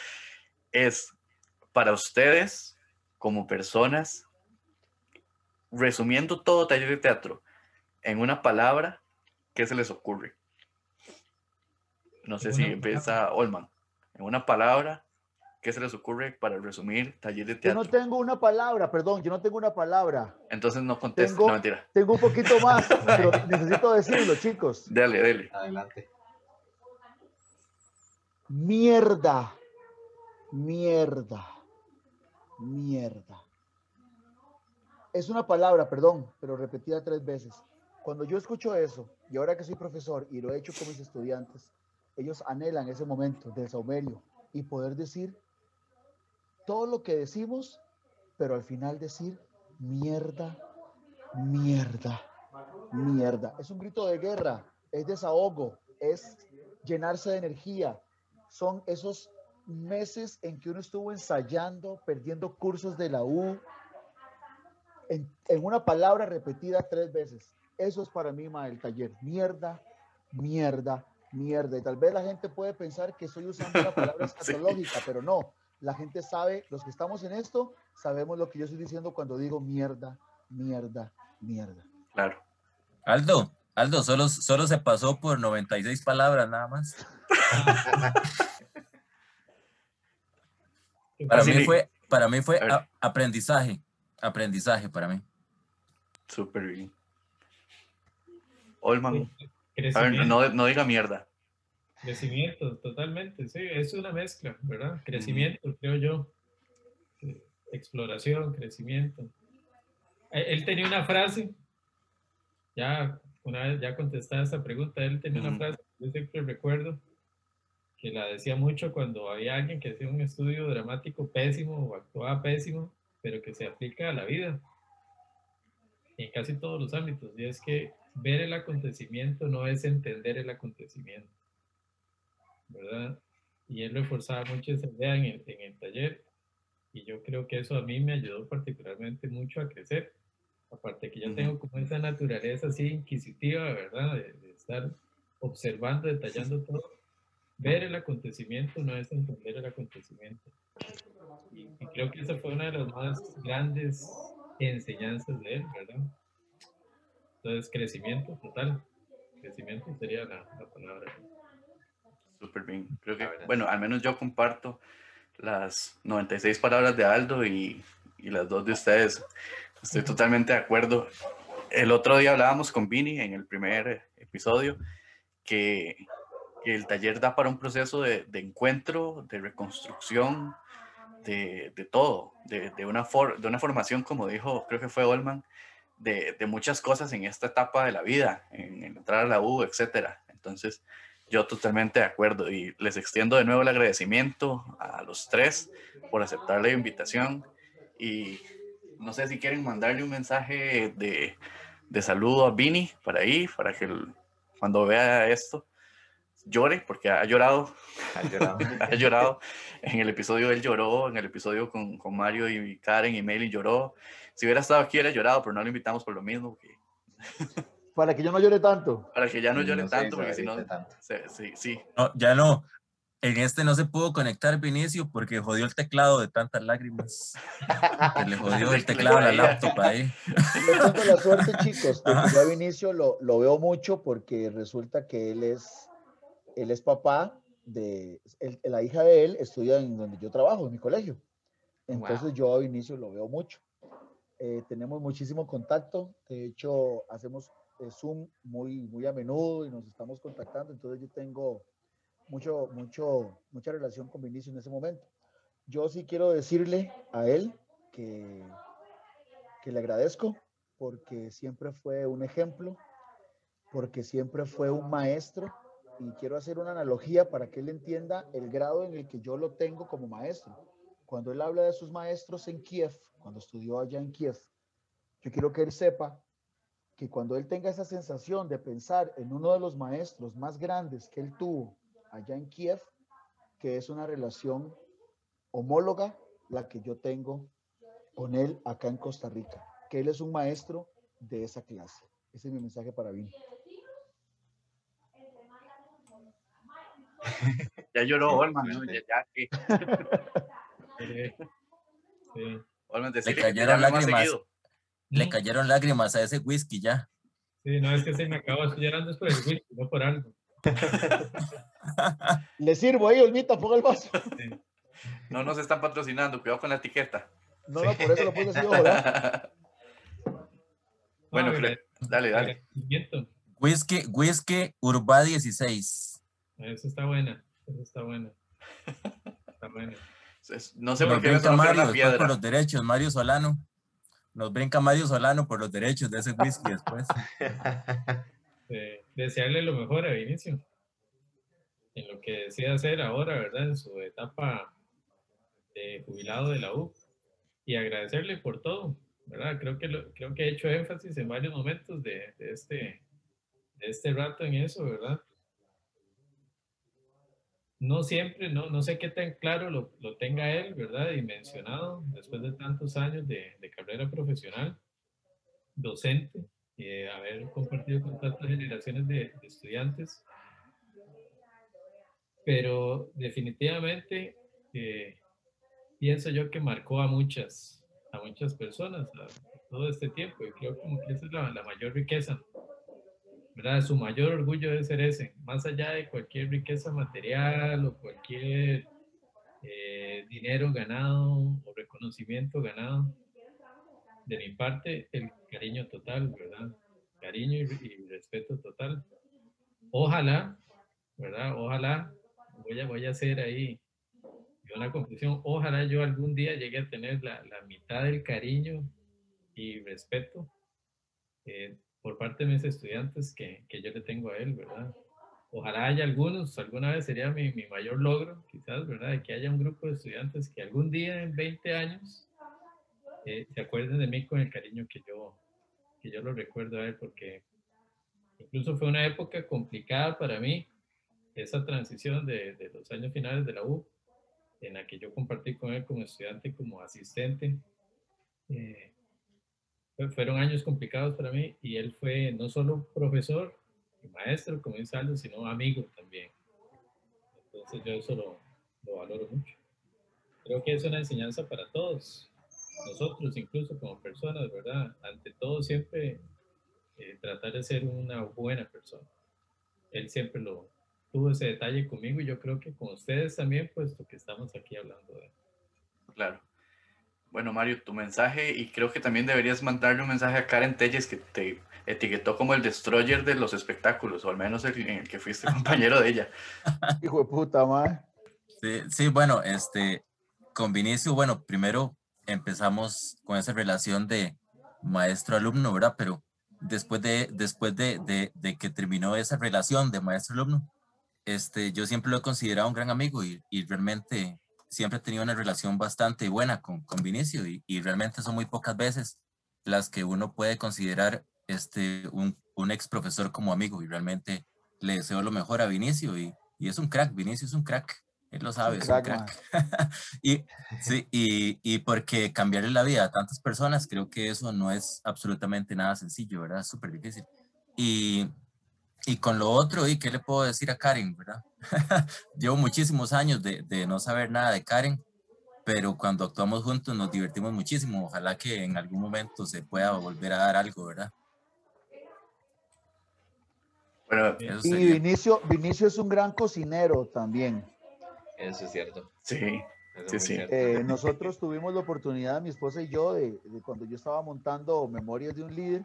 es, para ustedes, como personas, resumiendo todo taller de teatro en una palabra, ¿qué se les ocurre? No sé si empieza Olman. En una palabra, ¿qué se les ocurre para resumir taller de Yo teatro? no tengo una palabra, perdón, yo no tengo una palabra. Entonces no contesta, Tengo- no mentira. Tengo un poquito más, pero necesito decirlo, chicos. Dale, dale. Adelante. Mierda. Mierda. Mierda. Es una palabra, perdón, pero repetida tres veces. Cuando yo escucho eso, y ahora que soy profesor y lo he hecho con mis estudiantes, ellos anhelan ese momento del saumerio y poder decir todo lo que decimos, pero al final decir mierda, mierda, mierda. Es un grito de guerra, es desahogo, es llenarse de energía. Son esos meses en que uno estuvo ensayando, perdiendo cursos de la U, en, en una palabra repetida tres veces. Eso es para mí, ma, el taller. Mierda, mierda, mierda. Y tal vez la gente puede pensar que estoy usando una palabra escatológica, pero no. La gente sabe, los que estamos en esto, sabemos lo que yo estoy diciendo cuando digo mierda, mierda, mierda. Claro. Aldo, Aldo, solo, solo se pasó por 96 palabras nada más. Para mí fue, para mí fue aprendizaje, aprendizaje para mí. Súper bien. Olman, a ver, no, no diga mierda. crecimiento, totalmente, sí, es una mezcla, ¿verdad? Crecimiento, creo yo. Exploración, crecimiento. Eh, Él tenía una frase, ya una vez ya contestada esta pregunta, él tenía una frase que yo siempre recuerdo, que la decía mucho cuando había alguien que hacía un estudio dramático pésimo o actuaba pésimo, pero que se aplica a la vida en casi todos los ámbitos. Y es que ver el acontecimiento no es entender el acontecimiento, ¿verdad? Y él reforzaba mucho esa idea en el, en el taller y yo creo que eso a mí me ayudó particularmente mucho a crecer. Aparte que yo Ujú. tengo como esa naturaleza así inquisitiva, ¿verdad? De, de estar observando, detallando todo. Ver el acontecimiento no es entender el acontecimiento. Y, y creo que esa fue una de las más grandes enseñanzas de él, ¿verdad? Entonces, crecimiento total. Crecimiento sería la, la palabra. Súper bien. Creo que, bueno, al menos yo comparto las 96 palabras de Aldo y, y las dos de ustedes. Estoy totalmente de acuerdo. El otro día hablábamos con Vini en el primer episodio que, que el taller da para un proceso de, de encuentro, de reconstrucción, de, todo, de, de una for- de una formación, como dijo, creo que fue Olman, de, de muchas cosas en esta etapa de la vida, en, en entrar a la U, etcétera. Entonces, yo totalmente de acuerdo y les extiendo de nuevo el agradecimiento a los tres por aceptar la invitación y no sé si quieren mandarle un mensaje de, de saludo a Vini para ahí, para que cuando vea esto llore, porque ha llorado, Ha llorado. ha llorado. En el episodio él lloró, en el episodio con, con Mario y Karen y Meli lloró. Si hubiera estado aquí hubiera llorado, pero no lo invitamos por lo mismo, que- Para que yo no llore tanto. para que ya no llore se tanto, porque si no, sí, sí, No, ya no. En este no se pudo conectar Vinicio porque jodió el teclado de tantas lágrimas. Le jodió el teclado a la laptop ahí. Yo tengo la suerte, chicos, que yo a Vinicio lo, lo veo mucho porque resulta que él es, él es papá de, él- la hija de él estudia en donde yo trabajo, en mi colegio. Entonces yo a Vinicio lo veo mucho. Eh, tenemos muchísimo contacto, de hecho hacemos eh, Zoom muy, muy a menudo y nos estamos contactando, entonces yo tengo mucho, mucho, mucha relación con Vinicio en ese momento. Yo sí quiero decirle a él que, que le agradezco porque siempre fue un ejemplo, porque siempre fue un maestro y quiero hacer una analogía para que él entienda el grado en el que yo lo tengo como maestro. Cuando él habla de sus maestros en Kiev, cuando estudió allá en Kiev, yo quiero que él sepa que cuando él tenga esa sensación de pensar en uno de los maestros más grandes que él tuvo allá en Kiev, que es una relación homóloga la que yo tengo con él acá en Costa Rica, que él es un maestro de esa clase. Ese es mi mensaje para Vini. ya lloró Sí, Olman, ¿no? ya, ya que Sí. Sí. Olman te cayeron lágrimas. Le Mm. cayeron lágrimas a ese whisky ya. Sí, no es que se me acabó, estoy llorando es por el whisky, no por algo. Le sirvo ahí, Olmita, ponga el vaso. No nos están patrocinando, cuidado con la etiqueta. No, no, por eso lo puse así, ¿verdad? bueno, No, Fle- dale, dale. Whisky, whisky Urba 16. Eso está buena, eso está buena. Está buena. No sé por Nos qué me brinca Mario después por los derechos, Mario Solano. Nos brinca Mario Solano por los derechos de ese whisky después. Eh, desearle lo mejor a Vinicio en lo que decida hacer ahora, ¿verdad? En su etapa de jubilado de la U y agradecerle por todo, ¿verdad? Creo que, lo- creo que he hecho énfasis en varios momentos de, de este, de este rato en eso, ¿verdad? No siempre, no, no sé qué tan claro lo, lo tenga él, ¿verdad? Dimensionado después de tantos años de, de carrera profesional docente, eh, haber compartido con tantas generaciones de, de estudiantes, pero definitivamente eh, pienso yo que marcó a muchas, a muchas personas a, todo este tiempo y creo como que esa es la, la mayor riqueza ¿verdad? Su mayor orgullo debe ser ese, más allá de cualquier riqueza material o cualquier eh, dinero ganado o reconocimiento ganado. De mi parte, el cariño total, ¿verdad? Cariño y, respeto total. Ojalá, ¿verdad? Ojalá, voy a, voy a hacer ahí una conclusión, ojalá yo algún día llegue a tener la, la mitad del cariño y respeto eh, por parte de mis estudiantes que, que, yo le tengo a él, ¿verdad? Ojalá haya algunos, alguna vez sería mi, mi, mayor logro, quizás, ¿verdad? De que haya un grupo de estudiantes que algún día en 20 años eh, se acuerden de mí con el cariño que yo, que yo lo recuerdo a él, porque incluso fue una época complicada para mí, esa transición de, de los años finales de la U, en la que yo compartí con él como estudiante como asistente. Eh, fueron años complicados para mí y él fue no solo profesor y maestro, como dice Aldo, sino amigo también. Entonces yo eso lo, lo, valoro mucho. Creo que es una enseñanza para todos, nosotros incluso como personas, ¿verdad? Ante todo siempre eh, tratar de ser una buena persona. Él siempre lo tuvo ese detalle conmigo y yo creo que con ustedes también, puesto que estamos aquí hablando de él. Claro. Bueno, Mario, tu mensaje, y creo que también deberías mandarle un mensaje a Karen Telles que te etiquetó como el destroyer de los espectáculos, o al menos el, en el que fuiste compañero de ella. Hijo de puta, madre. Sí, sí, bueno, este, con Vinicio, bueno, primero empezamos con esa relación de maestro-alumno, ¿verdad? Pero después de, después de, de, de, que terminó esa relación de maestro-alumno, este, yo siempre lo he considerado un gran amigo y, y realmente siempre he tenido una relación bastante buena con, con Vinicio y, y, realmente son muy pocas veces las que uno puede considerar este, un, un, ex profesor como amigo y realmente le deseo lo mejor a Vinicio y, y es un crack, Vinicio es un crack, él lo sabe, es un crack. Es un crack. y, sí, y, y porque cambiarle la vida a tantas personas, creo que eso no es absolutamente nada sencillo, ¿verdad? Es súper difícil. Y, y con lo otro, ¿y qué le puedo decir a Karen, verdad? Llevo muchísimos años de, de, no saber nada de Karen, pero cuando actuamos juntos nos divertimos muchísimo. Ojalá que en algún momento se pueda volver a dar algo, ¿verdad? Bueno, y Vinicio, Vinicio es un gran cocinero también. Eso es cierto. Sí. Sí, sí. Eh, nosotros tuvimos la oportunidad, mi esposa y yo, de, de cuando yo estaba montando Memorias de un líder,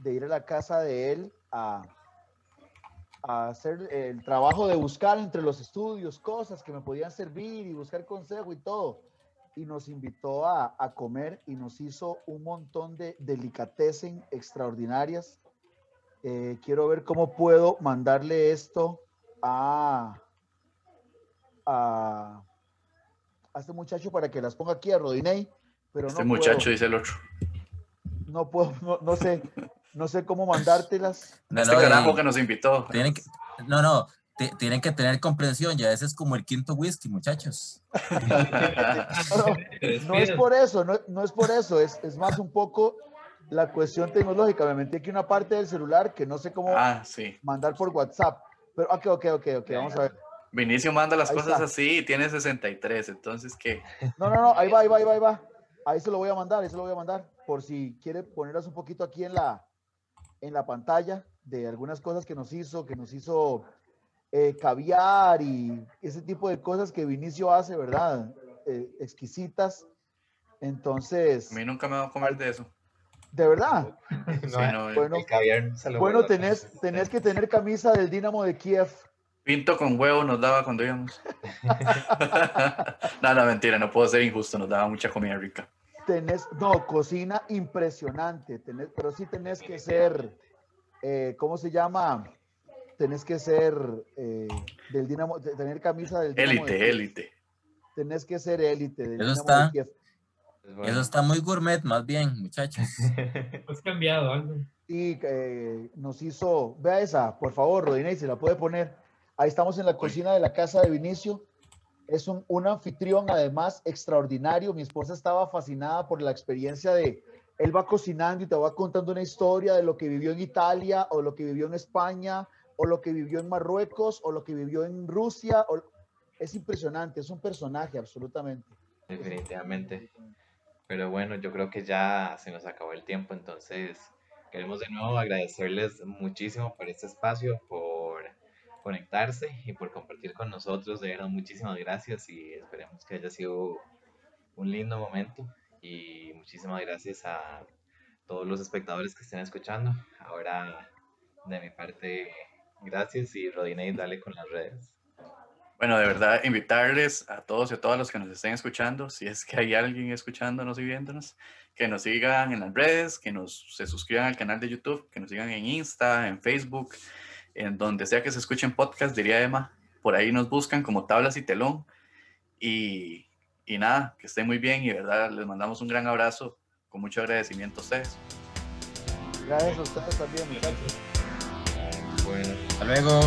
de ir a la casa de él a, a hacer el trabajo de buscar entre los estudios cosas que me podían servir y buscar consejo y todo. Y nos invitó a, a comer y nos hizo un montón de delicatessen extraordinarias. Eh, quiero ver cómo puedo mandarle esto a, a, a, este muchacho para que las ponga aquí a Rodinei. Pero este no muchacho puedo. dice el otro. No puedo, no, no sé. No sé cómo mandártelas. No, este no, carajo y, que nos invitó. Tienen que, no, no, tienen que tener comprensión, ya ese es como el quinto whisky, muchachos. no, no, es por eso, no, no es por eso, es, es, más un poco la cuestión tecnológica. Me metí aquí una parte del celular que no sé cómo ah, sí. mandar por WhatsApp. Pero, ok, ok, ok, ok, vamos a ver. Vinicio manda las ahí cosas está. así y tiene 63, entonces, ¿qué? No, no, no, ahí va, ahí va, ahí va, ahí va. Ahí se lo voy a mandar, ahí se lo voy a mandar, por si quiere ponerlas un poquito aquí en la, en la pantalla de algunas cosas que nos hizo, que nos hizo eh, caviar y ese tipo de cosas que Vinicio hace, ¿verdad? Eh, exquisitas. Entonces... A mí nunca me va a comer de eso. ¿De verdad? Sí, no, bueno, bueno tenés, tenés que tener camisa del Dinamo de Kiev. Pinto con huevo nos daba cuando íbamos. no, no, mentira, no puedo ser injusto, nos daba mucha comida rica tenés, no, cocina impresionante, tenés, pero sí tenés que ser, eh, ¿cómo se llama? Tenés que ser eh, del Dinamo, tener camisa del Dinamo. Élite, élite. Tenés que ser élite. Del Eso está. De Eso está muy gourmet, más bien, muchachos. Has cambiado algo. Y eh, nos hizo, vea esa, por favor, Rodinei, se la puede poner. Ahí estamos en la cocina de la casa de Vinicio es un, un, anfitrión además extraordinario. Mi esposa estaba fascinada por la experiencia de él va cocinando y te va contando una historia de lo que vivió en Italia o lo que vivió en España o lo que vivió en Marruecos o lo que vivió en Rusia. O... Es impresionante, es un personaje absolutamente. Definitivamente. Pero bueno, yo creo que ya se nos acabó el tiempo, entonces queremos de nuevo agradecerles muchísimo por este espacio, por conectarse y por compartir con nosotros. De verdad, muchísimas gracias y esperemos que haya sido un lindo momento. Y muchísimas gracias a todos los espectadores que estén escuchando. Ahora, de mi parte, gracias y Rodinei, dale con las redes. Bueno, de verdad, invitarles a todos y a todas los que nos estén escuchando, si es que hay alguien escuchándonos y viéndonos, que nos sigan en las redes, que nos se suscriban al canal de YouTube, que nos sigan en Insta, en Facebook, en donde sea que se escuchen podcast, diría Emma, por ahí nos buscan como Tablas y Telón. Y, y nada, que estén muy bien y de verdad les mandamos un gran abrazo con mucho agradecimiento a ustedes. Gracias a ustedes también, muchachos. Bueno, Hasta luego.